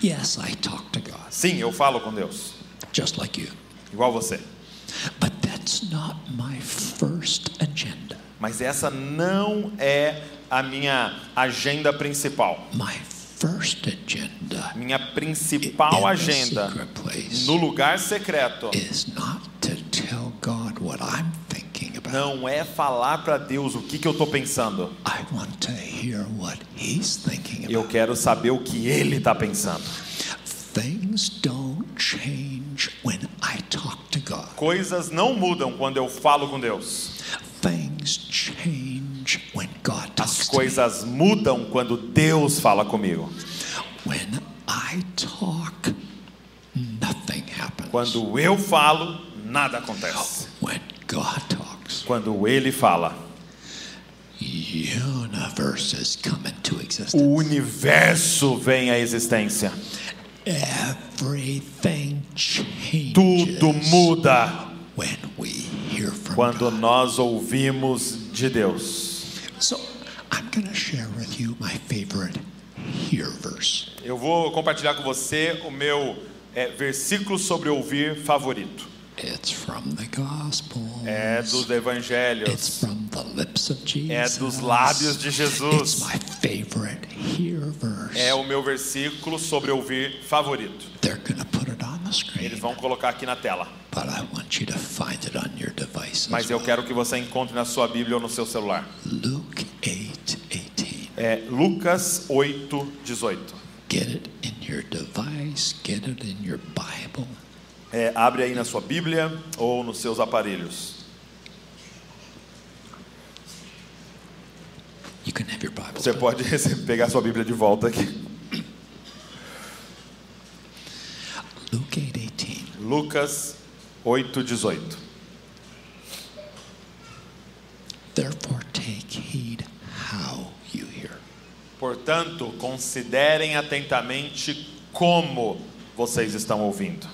Yes, I talk to God, Sim, eu falo com Deus, just like you. igual você. But that's not my first agenda. Mas essa não é a minha agenda principal. My first agenda Minha in principal agenda no lugar secreto is not what I'm thinking about. não é falar para Deus o que, que eu estou pensando. I want to hear what He's thinking Eu about. quero saber o que Ele está pensando. Things don't change when I talk to God. Coisas não mudam quando eu falo com Deus. Things change when God As talks to me. coisas mudam quando Deus fala comigo. When I talk, nothing happens. Quando eu falo, nada acontece. When God talks, Quando Ele fala, o existence. universo vem à existência. Everything changes Tudo muda when we hear from quando God. nós ouvimos de Deus. So I'm going to share with you my favorite hear verse. Eu vou compartilhar com você o meu é, versículo sobre ouvir favorito. It's from the Gospels. É dos It's evangelhos. from the lips of Jesus. É dos lábios de It's Jesus. my favorite hear verse. É o meu versículo sobre ouvir favorito. They're going to put it on the screen, Eles vão colocar aqui na tela. but I want you to find it on your device. Mas as eu quero que você encontre na sua Bíblia ou no seu celular. Luke 8 18. É Lucas 8, 18. Get it in your device, get it in your Bible. É, abre aí na sua Bíblia ou nos seus aparelhos. You can have your Bible. Você pode pegar sua Bíblia de volta aqui. Luke 8 18. Lucas 8, 18. Therefore, take heed how you hear. Portanto, considerem atentamente como vocês estão ouvindo.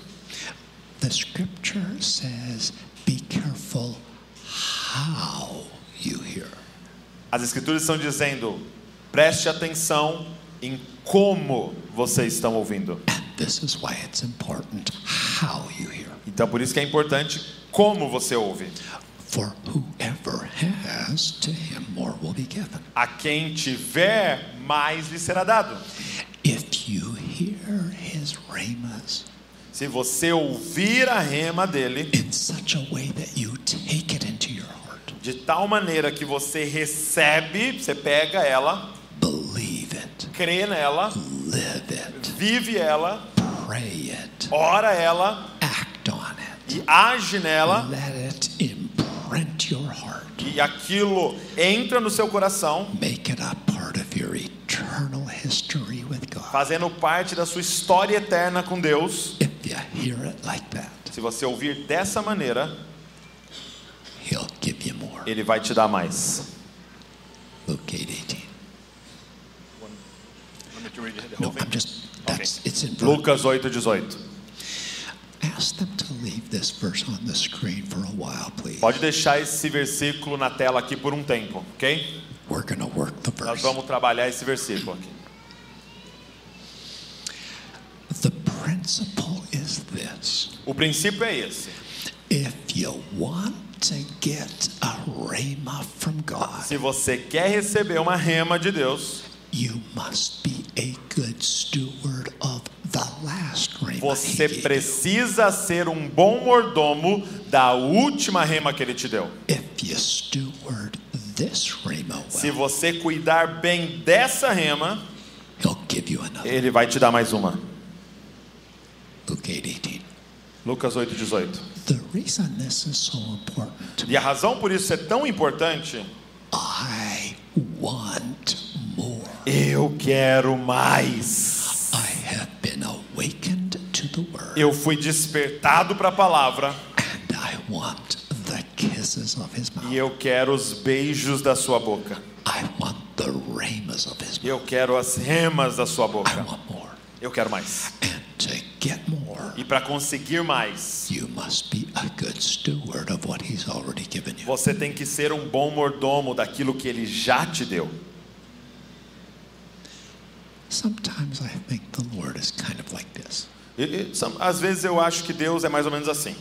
The scripture says, be careful how you hear. As Escrituras estão dizendo: preste atenção em como vocês estão ouvindo. And this is why it's important how you hear. Então, por isso que é importante como você ouve. For whoever has, to him more will be given. A quem tiver, mais lhe será dado. If you hear his rhemas Se você ouvir a rema dele, in such a way that you take it into your heart, de tal maneira que você recebe, você pega ela, believe it, crê nela, live it, vive ela, pray it, ora ela act on it, e age nela, let it imprint your heart, e aquilo entra no seu coração, make it a part of your eternal history with God. fazendo parte da sua história eterna com Deus. If you hear it like that, Se você ouvir dessa maneira, he'll give you more. ele vai te dar mais. Luke 8 18. No, I'm just, that's, it's in. Lucas 8:18. Ask them to leave this verse on the screen for a while, please. Pode deixar esse versículo na tela aqui por um tempo, ok? We're going to work the Nós verse. vamos trabalhar esse versículo aqui. The principle is this. O princípio é esse. If you want to get a rhema from God, Se você quer receber uma rema de Deus, you must be a good steward of the last rhema. he você gave you. precisa ser um bom mordomo da última rema que ele te deu. If you steward this rhema Se well, você cuidar bem dessa rema, he'll give you another. ele vai te dar mais uma. Luke 8 18. Lucas 8:18. The reason this is so important, E a razão por isso é tão importante, I want more. eu quero mais. I have been awakened to the word, Eu fui despertado para a palavra and I want the kisses of his mouth. e eu quero os beijos da sua boca. I want the of his mouth. Eu quero as remas da sua I boca. want more. Eu quero mais. Already given you. você tem que ser um bom mordomo daquilo que ele já te deu. Sometimes I think the Lord is kind of like this. E- e, às vezes eu acho que Deus é mais ou menos assim.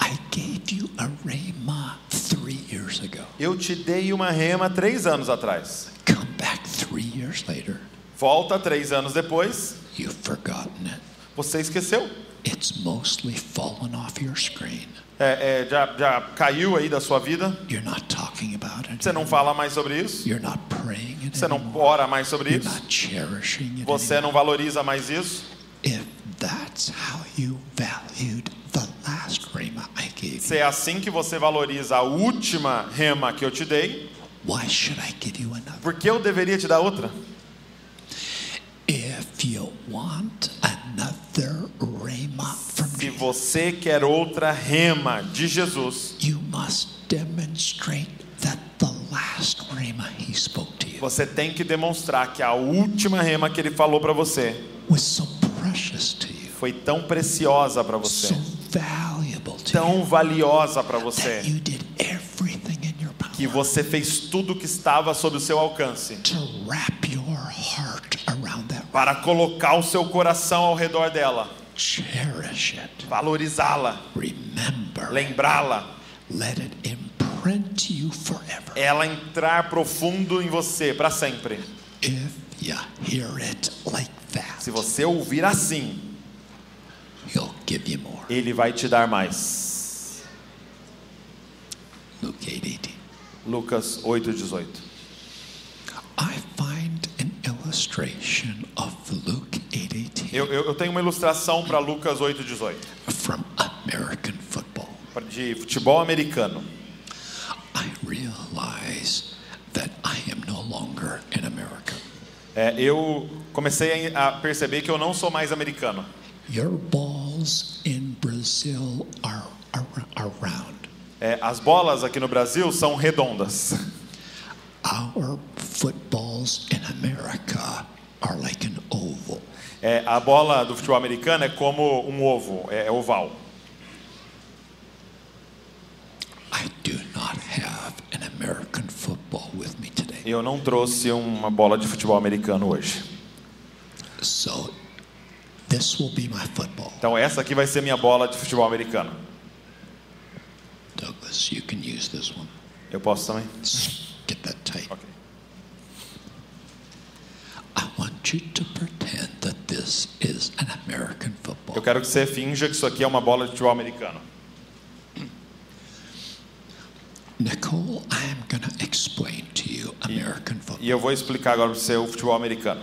I gave you a rhema three years ago. Eu te dei uma rema três anos atrás. Come back three years later, Volta três anos depois, you've forgotten it. você esqueceu. It's mostly fallen off your screen. É, é, já, já caiu aí da sua vida. You're not talking about it. Você não fala mais sobre isso. You're not praying it Você não ora mais sobre You're isso. not cherishing it Você anymore. não valoriza mais isso. If that's how you valued the last rhema I gave you, Se é assim que você valoriza a última rema que eu te dei, why should I give you another? por que eu deveria te dar outra? If you want another from Se você quer outra rema de Jesus, you must demonstrate that the last rhema he spoke to you você tem que demonstrar que a última rema que ele falou para você was so precious to you, foi tão preciosa para você, so valuable to you, tão valiosa para that você, you did everything in your que power você fez tudo que estava sob o seu alcance to wrap your heart that. Para colocar o seu coração ao redor dela, Cherish it. valorizá-la, lembrá-la, Let it imprint you forever. ela entrar profundo em você para sempre. Like that, Se você ouvir assim, ele vai te dar mais. Luke 8 18. Lucas 8:18. I find Eu, eu, eu tenho uma ilustração para Lucas 8:18, from American football. de futebol americano. I realize that I am no longer in America. É, eu comecei a perceber que eu não sou mais americano. Your balls in Brazil are, are, are round. É, as bolas aqui no Brasil são redondas. Our footballs in America are like an oval. É, a bola do futebol americano é como um ovo, é, é oval. I do not have an American football with me today. Eu não trouxe uma bola de futebol americano hoje. So this will be my football. Então essa aqui vai ser minha bola de futebol americano. Douglas, you can use this one. Eu posso também? Eu quero que você finja que isso aqui é uma bola de futebol americano. Nicole, I'm gonna explain to you American football. E eu vou explicar agora para você o futebol americano.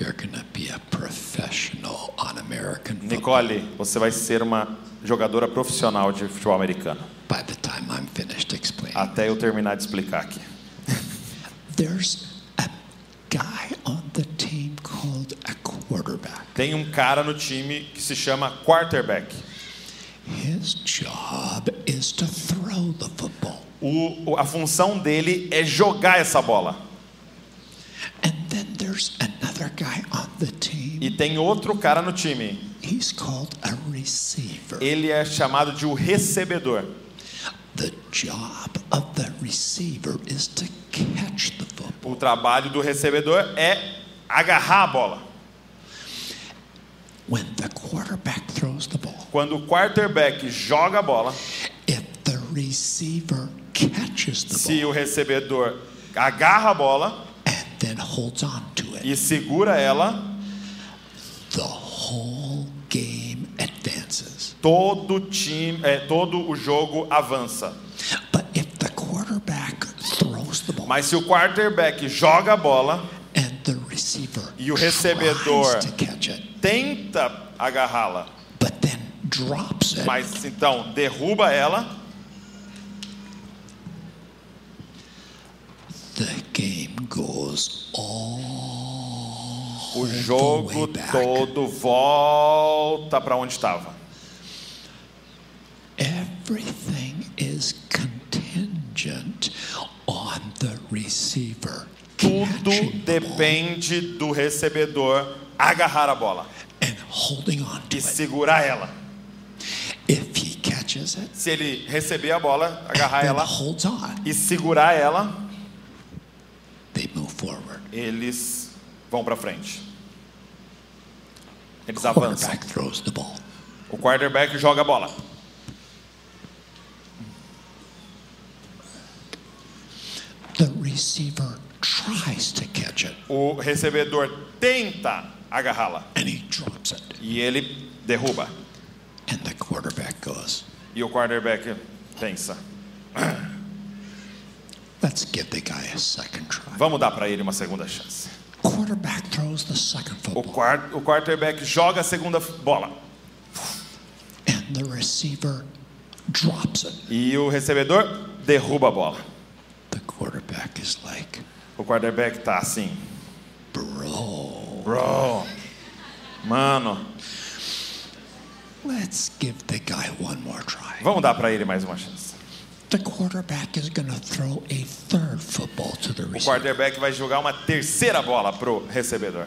You're gonna be a professional on American football. Nicole, você vai ser uma jogadora profissional de futebol americano. By the time I'm finished explaining. Até eu terminar de explicar aqui. There's guy on the team called a quarterback. Tem um cara no time que se chama quarterback. His job is to throw the football. O, a função dele é jogar essa bola. And then there's another guy on the team. E tem outro cara no time. He's called a receiver. Ele é chamado de o recebedor. The job of the receiver is to. O trabalho do recebedor é agarrar a bola. When the quarterback throws the ball, Quando o quarterback joga a bola, if the receiver catches the se o recebedor agarra a bola and then holds on to it, e segura ela, the whole game advances. todo time, é, todo o jogo avança. But if the quarterback throws the ball Mas se o quarterback joga a bola, E o recebedor tenta agarrá-la, mas então derruba ela, o jogo todo volta para onde estava. Everything is contingent on the receiver Tudo catching the ball depende do recebedor agarrar a bola and holding on to e it. segurar ela. If he catches it, Se ele receber a bola, agarrar then ela holds on, e segurar ela, they move forward. eles vão para frente. Eles avançam. Quarterback throws the ball. O quarterback joga a bola. The receiver tries to catch it O recebedor tenta agarrá-la and he drops it. e ele derruba. And the quarterback goes, E o quarterback pensa: let's give the guy a second try. vamos dar para ele uma segunda chance. Quarterback throws the second O, football quar- o quarterback joga a segunda bola and the receiver drops it. e o recebedor derruba a bola. The quarterback is like, O quarterback tá assim: bro, bro, mano, let's give the guy one more try. vamos dar para ele mais uma chance. The quarterback is to throw a third football to the O receiver. quarterback vai jogar uma terceira bola pro recebedor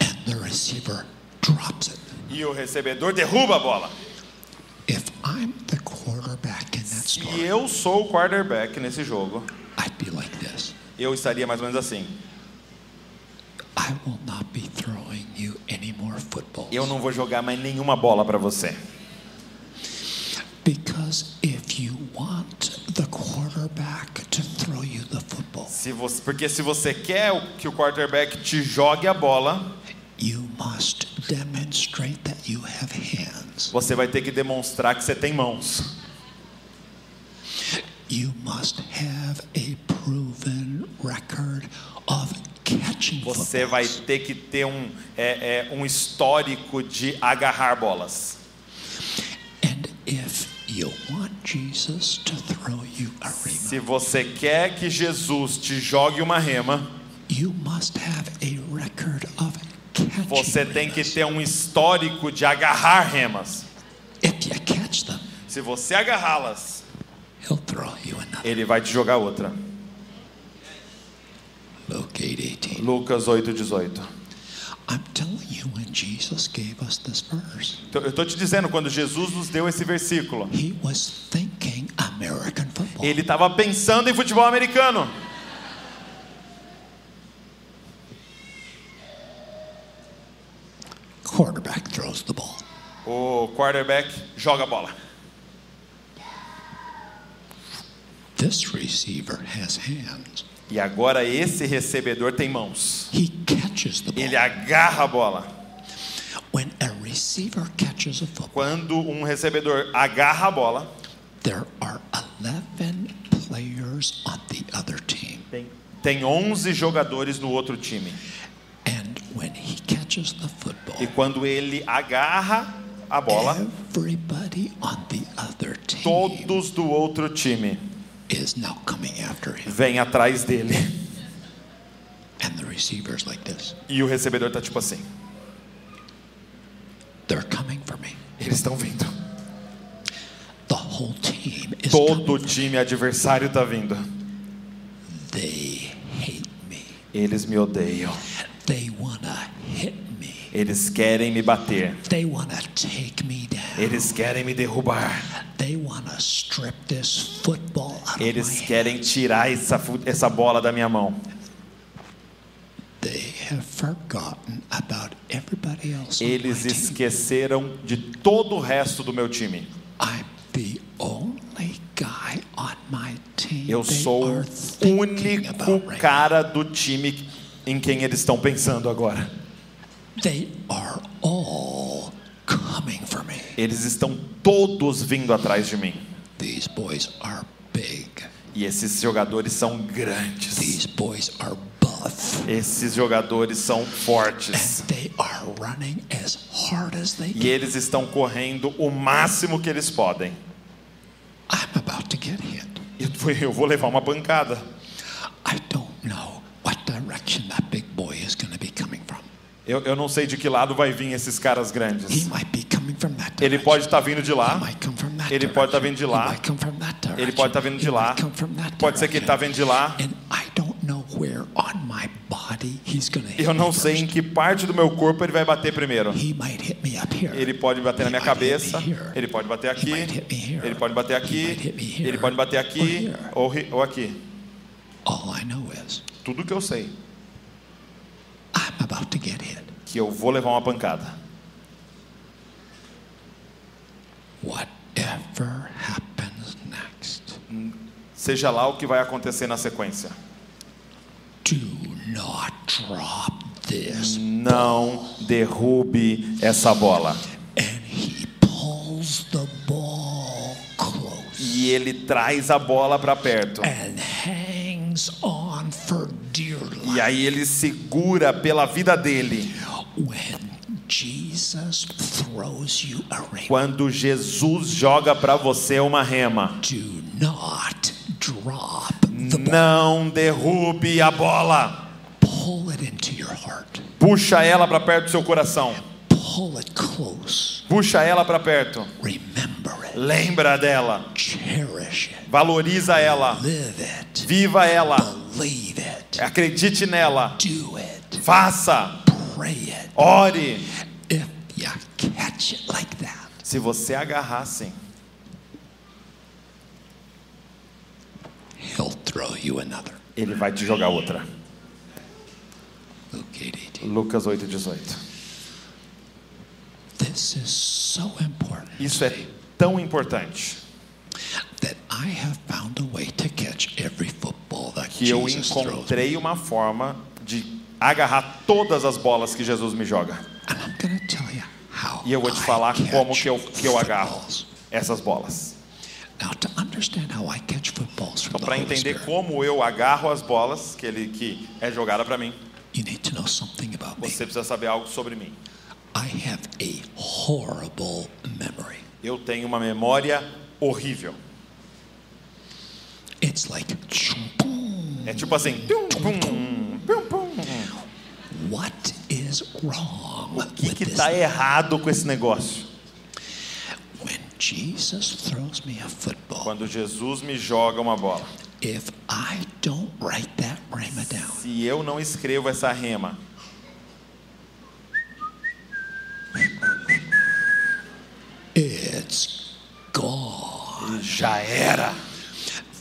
And the receiver drops it. e o recebedor derruba a bola. If I'm the quarterback story, eu sou o quarterback nesse jogo, I'd be like this. eu estaria mais ou menos assim. I will not be throwing you any more footballs. Eu não vou jogar mais nenhuma bola para você. Because if you want the quarterback to throw you the football, Se você, porque se você quer que o quarterback te jogue a bola, you must demonstrate that you have hands. você vai ter que demonstrar que você tem mãos. You must have a proven record of catching Você vai ter que ter um, é, é, um histórico de agarrar bolas. And if you want Jesus to throw you a Se você quer que Jesus te jogue uma rema, you must have a record of catching você tem que ter um histórico de agarrar remas. If you catch them, Se você agarrá-las, he'll throw you another. Ele vai te jogar outra. Luke 8:18. Lucas 8:18. I'm telling you, when Jesus gave us this verse, Então, Eu estou te dizendo, quando Jesus nos deu esse versículo, ele estava pensando em futebol americano. Quarterback throws the ball. O quarterback joga a bola. This receiver has hands. E agora esse recebedor tem mãos. He catches the ball. ele agarra a bola. When a receiver catches a football, Quando um recebedor agarra a bola, there are 11 players on the other team. tem, tem 11 jogadores no outro time. And when he catches the football, E quando ele agarra a bola, everybody on the other team todos do outro time is now coming after him. vêm atrás dele. And the receiver's like this. E o recebedor tá tipo assim: They're coming for me. eles estão vindo. The whole team is Todo o time adversário tá vindo. They hate me. Eles me odeiam. They wanna hit. Eles querem me bater. They take me down. Eles querem me derrubar. They strip this football out of Eles my querem tirar essa, essa bola da minha mão. They have forgotten about everybody else. Eles my team. esqueceram de todo o resto do meu time. I'm the only guy on my team. Eu sou o único cara do time em quem eles estão pensando agora. They are all coming for me. Eles estão todos vindo atrás de mim. These boys are big. E esses jogadores são grandes. These boys are buff. Esses jogadores são fortes. And they are running as hard as they E eles estão correndo o máximo que eles podem. I'm about to get hit. Eu vou levar uma pancada. Eu, eu não sei de que lado vai vir esses caras grandes. Ele pode estar vindo de lá. Ele pode estar vindo direction. de lá. Ele pode estar vindo de lá. Pode ser que ele está vindo de lá. Eu não sei em que parte do meu corpo ele vai bater primeiro. Ele pode bater na minha cabeça, ele pode bater aqui, ele pode bater aqui, ele pode bater aqui ou, aqui. Tudo que eu sei, I'm about to get hit. que eu vou levar uma pancada. Whatever happens next, Seja lá o que vai acontecer na sequência. do not drop this. Não derrube essa bola. And he pulls the ball close E ele traz a bola para perto. and hangs on for dear E aí ele segura pela vida dele. Quando Jesus joga para você uma rema, do not drop the ball. não derrube a bola. Pull it into your heart. Puxa ela para perto do seu coração. Pull it close. Puxa ela para perto. Remember it. Lembra dela. Cherish it. Valoriza ela. Live it. Viva ela. Believe it. Acredite nela. Do it. Faça. Pray it. Ore. If you catch it like that, Se você agarrar assim, he'll throw you another. ele vai te jogar outra. Luke 8:18. Lucas 8:18. This is so important Isso é tão importante que eu encontrei uma forma de agarrar todas as bolas que Jesus me joga. And I'm going to tell you how E eu vou te falar como que eu, que eu agarro essas bolas. Now, to understand how I catch footballs from Então, para entender como eu agarro as bolas que ele que é jogada para mim, you need to know something about me. você precisa saber algo sobre mim. I have a horrible memory. Eu tenho uma memória horrível. It's like, É tipo assim, what is wrong o que with que this? tá errado com esse negócio? When Jesus throws me a football, Quando Jesus me joga uma bola, if I don't write that rhema down, se eu não escrevo essa rema, it's gone. já era.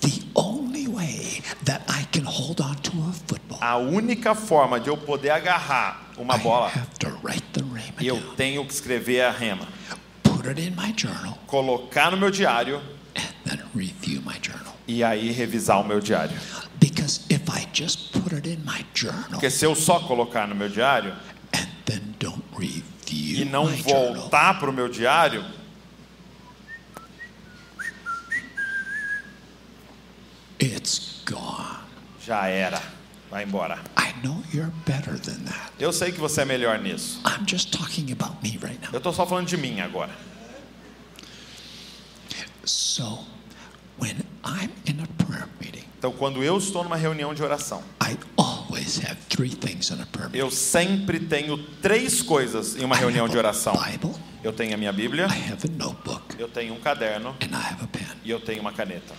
The only way that I can hold on to a football, A única forma de eu poder agarrar uma I bola, have to write the rhema eu down, tenho que escrever a rema, put it in my journal, colocar no meu diário and then review my journal. e aí revisar o meu diário. Because if I just put it in my journal Porque se eu só colocar no meu diário and then don't e review não my journal, voltar para o meu diário, it's gone. já era. Vai embora. I know you're better than that. Eu sei que você é melhor nisso. I'm just talking about me right now. Eu estou só falando de mim agora. So, when I'm in a prayer meeting, Então, quando eu estou numa reunião de oração, I always have three things in a prayer meeting. eu sempre tenho três coisas em uma I reunião have de a oração. Bible, Eu tenho a minha Bíblia, I have a notebook, eu tenho um caderno and I have a pen. e eu tenho uma caneta.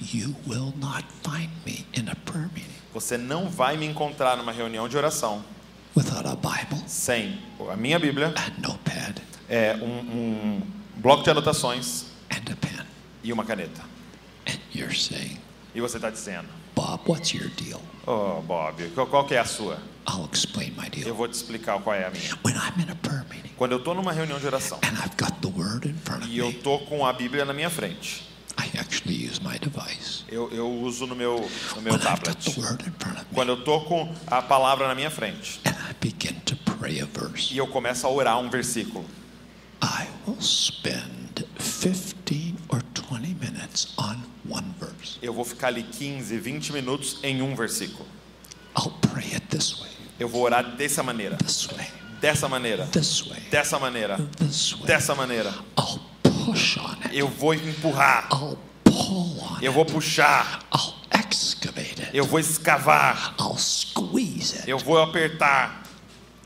You will not find me in a prayer meeting Você não vai me encontrar numa reunião de oração without a Bible, sem a minha Bíblia, notepad, é, um, um bloco de anotações and a pen. e uma caneta. And you're saying, E você está dizendo, Bob, what's your deal? oh Bob, qual, que é a sua? I'll explain my Eu deal. vou te explicar qual é a minha. When I'm in a prayer meeting Quando eu estou numa reunião de oração and I've got the word in front of e eu me, tô com a Bíblia na minha frente, I actually use my device. eu, eu uso no meu, no meu tablet. Quando eu tô com a palavra na minha frente and I begin to pray a verse, e eu começo a orar um versículo, I will spend 15 or 20 minutes on one verse. eu vou ficar ali 15, 20 minutos em um versículo. I'll pray it this way, Eu vou orar dessa maneira, this way, dessa maneira, this way, dessa maneira, this way. dessa maneira. I'll push on it. Eu vou empurrar, I'll pull on eu vou puxar, eu vou escavar, eu vou apertar,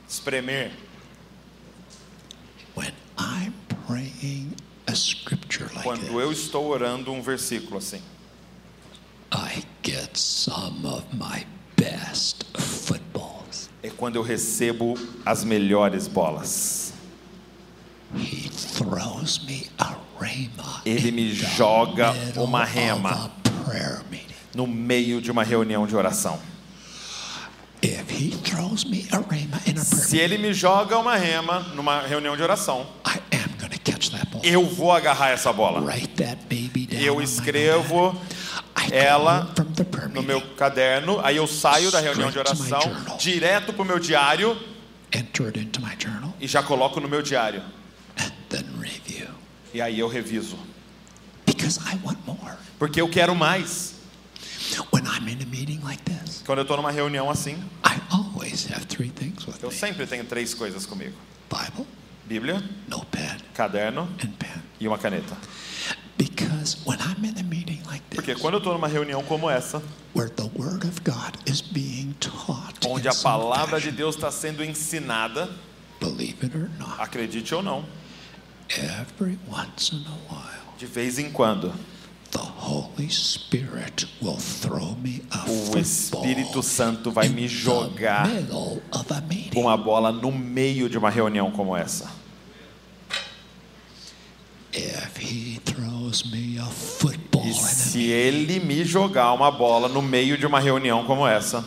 espremer. Quando eu estou orando um versículo assim, é quando eu recebo as melhores bolas. He throws me a rhema Ele me joga uma rema. no meio de uma reunião de oração. If he throws me a rhema in a prayer Se ele me joga uma rema numa reunião de oração, meeting, I am going to catch that ball. eu vou agarrar essa bola. Eu escrevo ela no meu caderno, aí eu saio da reunião de oração, direto pro meu diário e já coloco no meu diário. Then review. E aí eu reviso, Because I want more. porque eu quero mais. When I'm in a meeting like this, Quando eu estou numa reunião assim, I always have three things with eu me sempre tenho três coisas comigo: Bible, Bíblia, notepad, caderno and pen. e uma caneta. Because when I'm in a meeting like Porque this, quando eu estou numa reunião como essa, where the Word of God is being taught, onde a palavra de Deus está sendo ensinada, believe it or not, acredite ou não, every once in a while, de vez em quando, the Holy Spirit will throw me a o football Espírito Santo vai me jogar middle of a meeting. com a bola no meio de uma reunião como essa. If he throws me a football E se ele me jogar uma bola no meio de uma reunião como essa,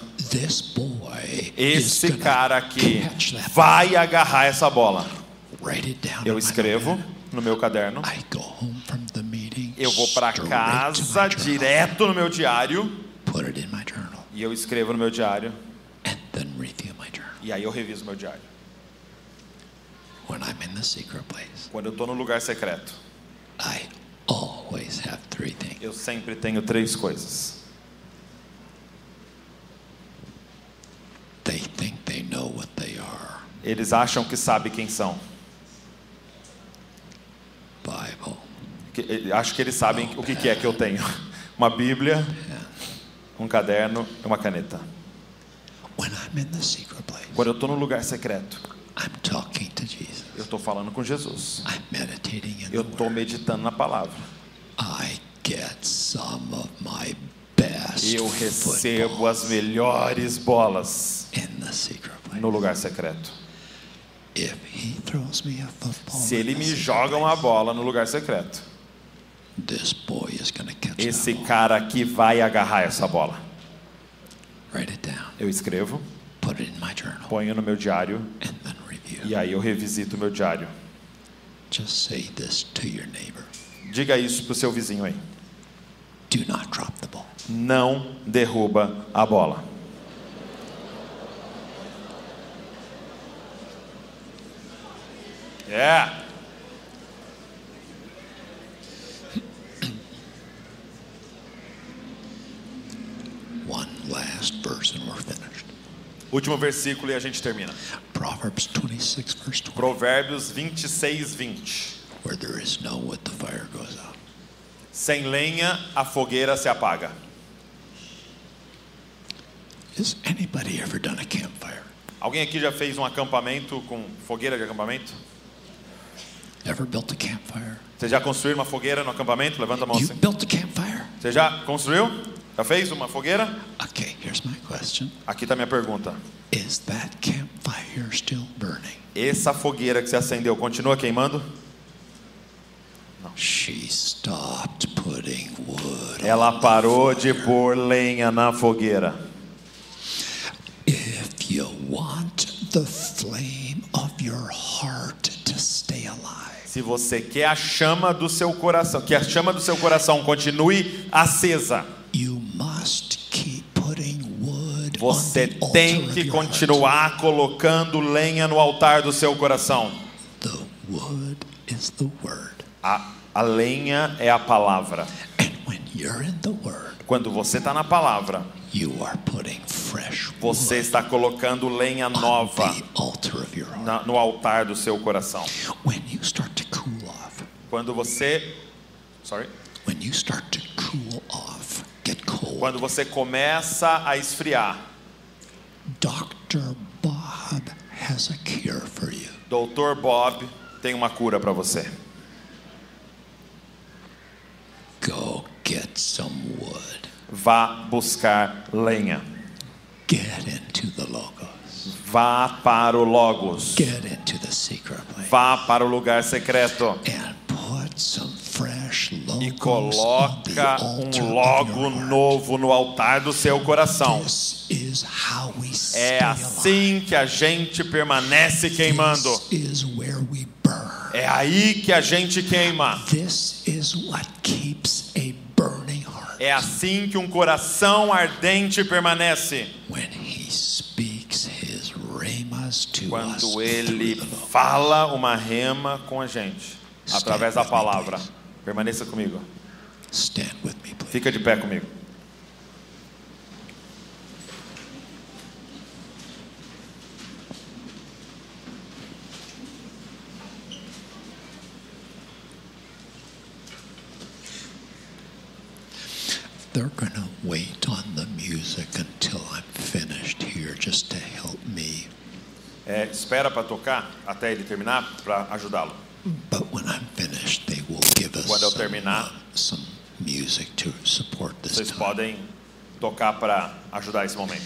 esse cara aqui vai agarrar essa bola. Eu escrevo no meu caderno, I go home from the meeting. eu vou para casa direto no meu diário Put it in my journal e eu escrevo no meu diário e aí eu reviso meu diário. Quando eu estou no lugar secreto, eu sempre tenho três coisas. Eles acham que sabem quem são. Bible, Que- eh, Acho que eles sabem o que que é que eu tenho. Uma Bíblia, um caderno e uma caneta. Quando eu estou no lugar secreto, eu estou falando com Jesus. Eu estou meditando na palavra. Eu recebo as melhores bolas no lugar secreto. Se ele me joga uma bola no lugar secreto, esse cara aqui vai agarrar essa bola. Eu escrevo. Ponho no meu diário. E aí eu revisito o meu diário. Diga isso para o seu vizinho aí. Não derruba a bola. Yeah. Last verse and we're finished. Último versículo e a gente termina. Proverbs 26, verse 20. Provérbios 26, 20. Where there is no wood, the fire goes out. Sem lenha, a fogueira se apaga. Has anybody ever done a campfire? Alguém aqui já fez um acampamento com fogueira de acampamento? Ever built a campfire? Você já construiu uma fogueira no acampamento? Levanta a mão You assim. built a campfire? Você já construiu? Já fez uma fogueira? Okay, here's my question. Aqui está a minha pergunta. Is that campfire still burning? Essa fogueira que você acendeu continua queimando? She stopped putting wood. Ela parou de pôr lenha na fogueira. If you want the flame of your heart to stay alive, Se você quer a chama do seu coração, que a chama do seu coração continue acesa, you must keep putting wood você tem que continuar colocando lenha no altar do seu coração. The wood is the word. A, a lenha é a palavra. Quando você está na palavra, você está colocando lenha nova na- no altar do seu coração. When you start to cool off, Quando você, sorry, when you start to cool off, get cold, quando você começa a esfriar, Dr. Bob has a cure for you. Dr. Bob tem uma cura para você. Go get some wood. Vá buscar lenha. Get into the logos. Vá para o Logos. Get into the secret place. Vá para o lugar secreto And put some e coloca um logo novo no altar do seu coração. É assim que a gente permanece queimando. É aí que a gente queima. É assim que um coração ardente permanece. Quando ele fala uma rema com a gente, através da palavra. Permaneça comigo. Stand with me, please. Fica de pé comigo. They're going to wait on the music until I'm finished here just to help me. É, espera para tocar até ele terminar para ajudá-lo. But when I'm finished, they will give us Quando eu some, terminar, some music to support this Vocês time. podem tocar para ajudar esse momento.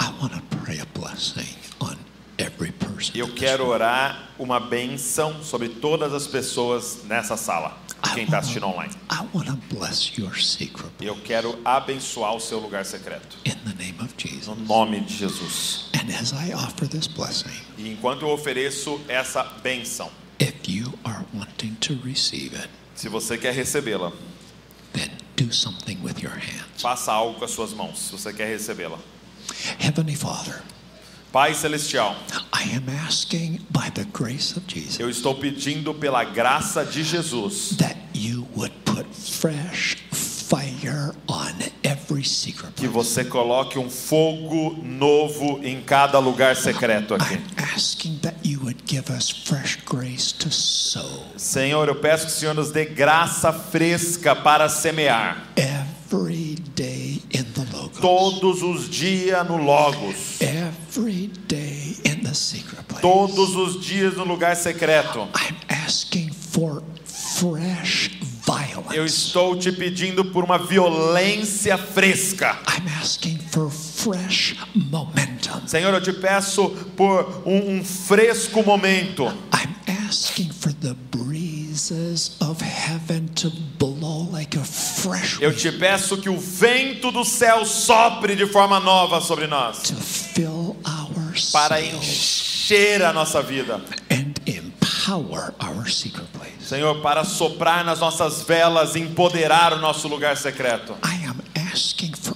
I want to pray a blessing on every person. Eu quero orar uma benção sobre todas as pessoas nessa sala, quem está assistindo online. I want to bless your secret Eu quero abençoar o seu lugar secreto, in the name of Jesus. no nome de Jesus. And as I offer this blessing, E enquanto eu ofereço essa benção, if you are wanting to receive it, se você quer recebê-la, then do something with your hands. faça algo com as suas mãos, se você quer recebê-la. Heavenly Father, Pai Celestial, I am asking by the grace of Jesus eu estou pedindo pela graça de Jesus that you would put fresh fire on every secret que você coloque um fogo novo em cada lugar secreto aqui. I'm asking that give us fresh grace to sow Senhor, eu peço que o Senhor nos dê graça fresca para semear every day in the Logos, todos os dias no Logos, every day in the secret place. todos os dias no lugar secreto. I'm asking for fresh violence. Eu estou te pedindo por uma violência fresca. I'm asking for fresh momentum. Senhor, eu te peço por um, um fresco momento. I'm asking for the breezes of heaven to blow like a fresh Eu te peço que o vento do céu sopre de forma nova sobre nós, to fill our para encher a nossa vida. and empower our secret place. Senhor, para soprar nas nossas velas e empoderar o nosso lugar secreto. I am asking for Ephesians 1:17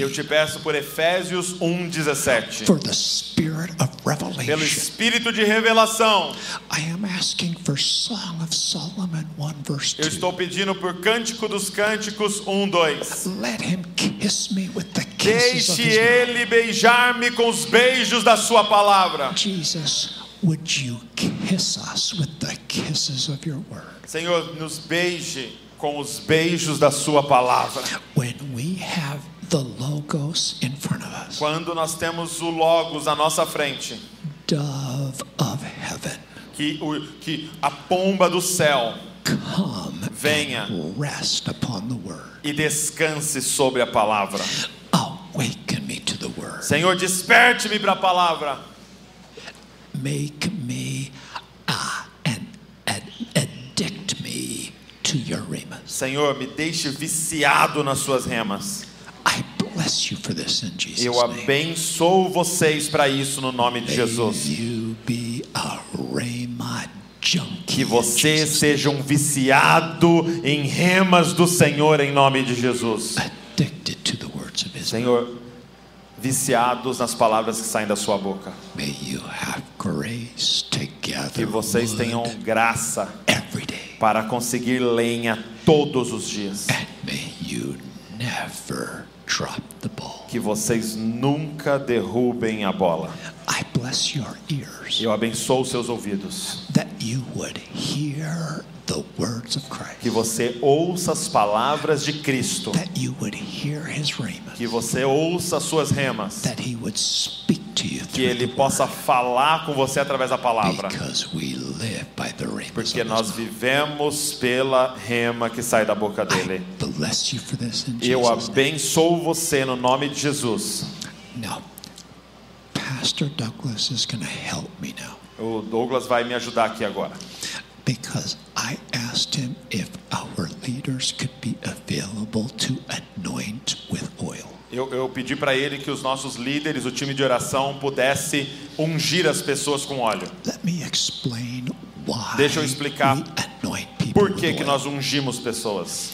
Eu te peço por Efésios 1:17. for the spirit of Pelo revelation. espírito de revelação, I am asking for Song of Solomon 1 verse eu 2. estou pedindo por Cântico dos Cânticos 1, 2. Let him kiss me with the kisses of Deixe his mouth. ele beijar-me com os beijos da sua palavra. Jesus, would you kiss us with the kisses of your word? Senhor, nos beije com os beijos da sua palavra. When we have the logos in front of us, Quando nós temos o Logos à nossa frente, dove of heaven, que, o, que a pomba do céu come Venha. and rest upon the word. e descanse sobre a palavra. Awaken me to the word. Senhor, desperte-me para a palavra. Make me ah, and, and addict me to your remas. Senhor, me deixe viciado nas suas remas. Eu abençoo vocês para isso no nome de Jesus. Que você seja um viciado em remas do Senhor em nome de Jesus. Senhor, viciados nas palavras que saem da sua boca. Que vocês tenham graça para conseguir lenha todos os dias. And may you never drop the ball. Que vocês nunca derrubem a bola. I bless your ears Eu abençoo seus ouvidos. that you would hear the words of Christ. Que você ouça as palavras de Cristo. That you would hear his rhema. Que você ouça as suas remas. That he would speak to you Que Ele possa falar com você através da palavra. because we live by the Porque nós vivemos pela rema que sai da boca I dele. bless you for this in Eu abençoo você no nome de Jesus. Now, Pastor Douglas is going to help me now O Douglas vai me ajudar aqui agora. Because I asked him if our leaders could be available to anoint with oil. Eu, eu pedi para ele que os nossos líderes, o time de oração, pudesse ungir as pessoas com óleo. Let me explain why Deixa eu explicar we anoint people Por with que, que oil. nós ungimos pessoas?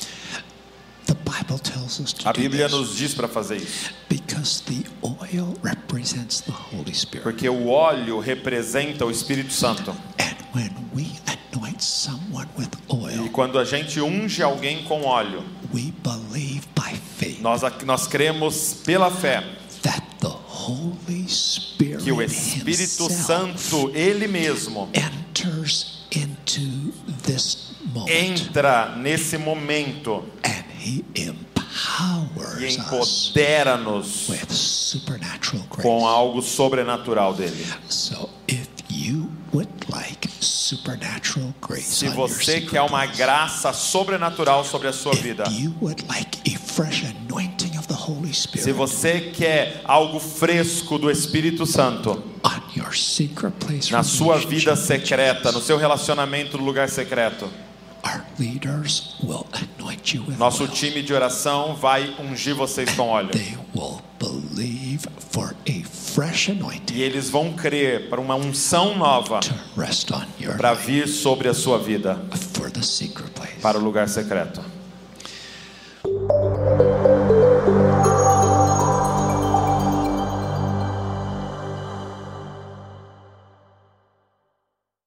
A Bíblia nos diz para fazer isso. because the oil represents the Holy Spirit. Porque o óleo representa o Espírito Santo. E quando a gente unge alguém com óleo, we believe by faith nós, nós cremos pela fé that the Holy Spirit que o Espírito Santo, Ele mesmo, entra nesse momento and e empodera-nos com algo sobrenatural dele. So if you would like supernatural grace Se você quer uma graça sobrenatural sobre a sua vida, if you would like a fresh anointing of the Holy se você quer algo fresco do Espírito Santo na sua vida secreta, no seu relacionamento no lugar secreto, nosso time de oração vai ungir vocês com óleo. E eles vão crer para uma unção nova para vir sobre a sua vida para o lugar secreto.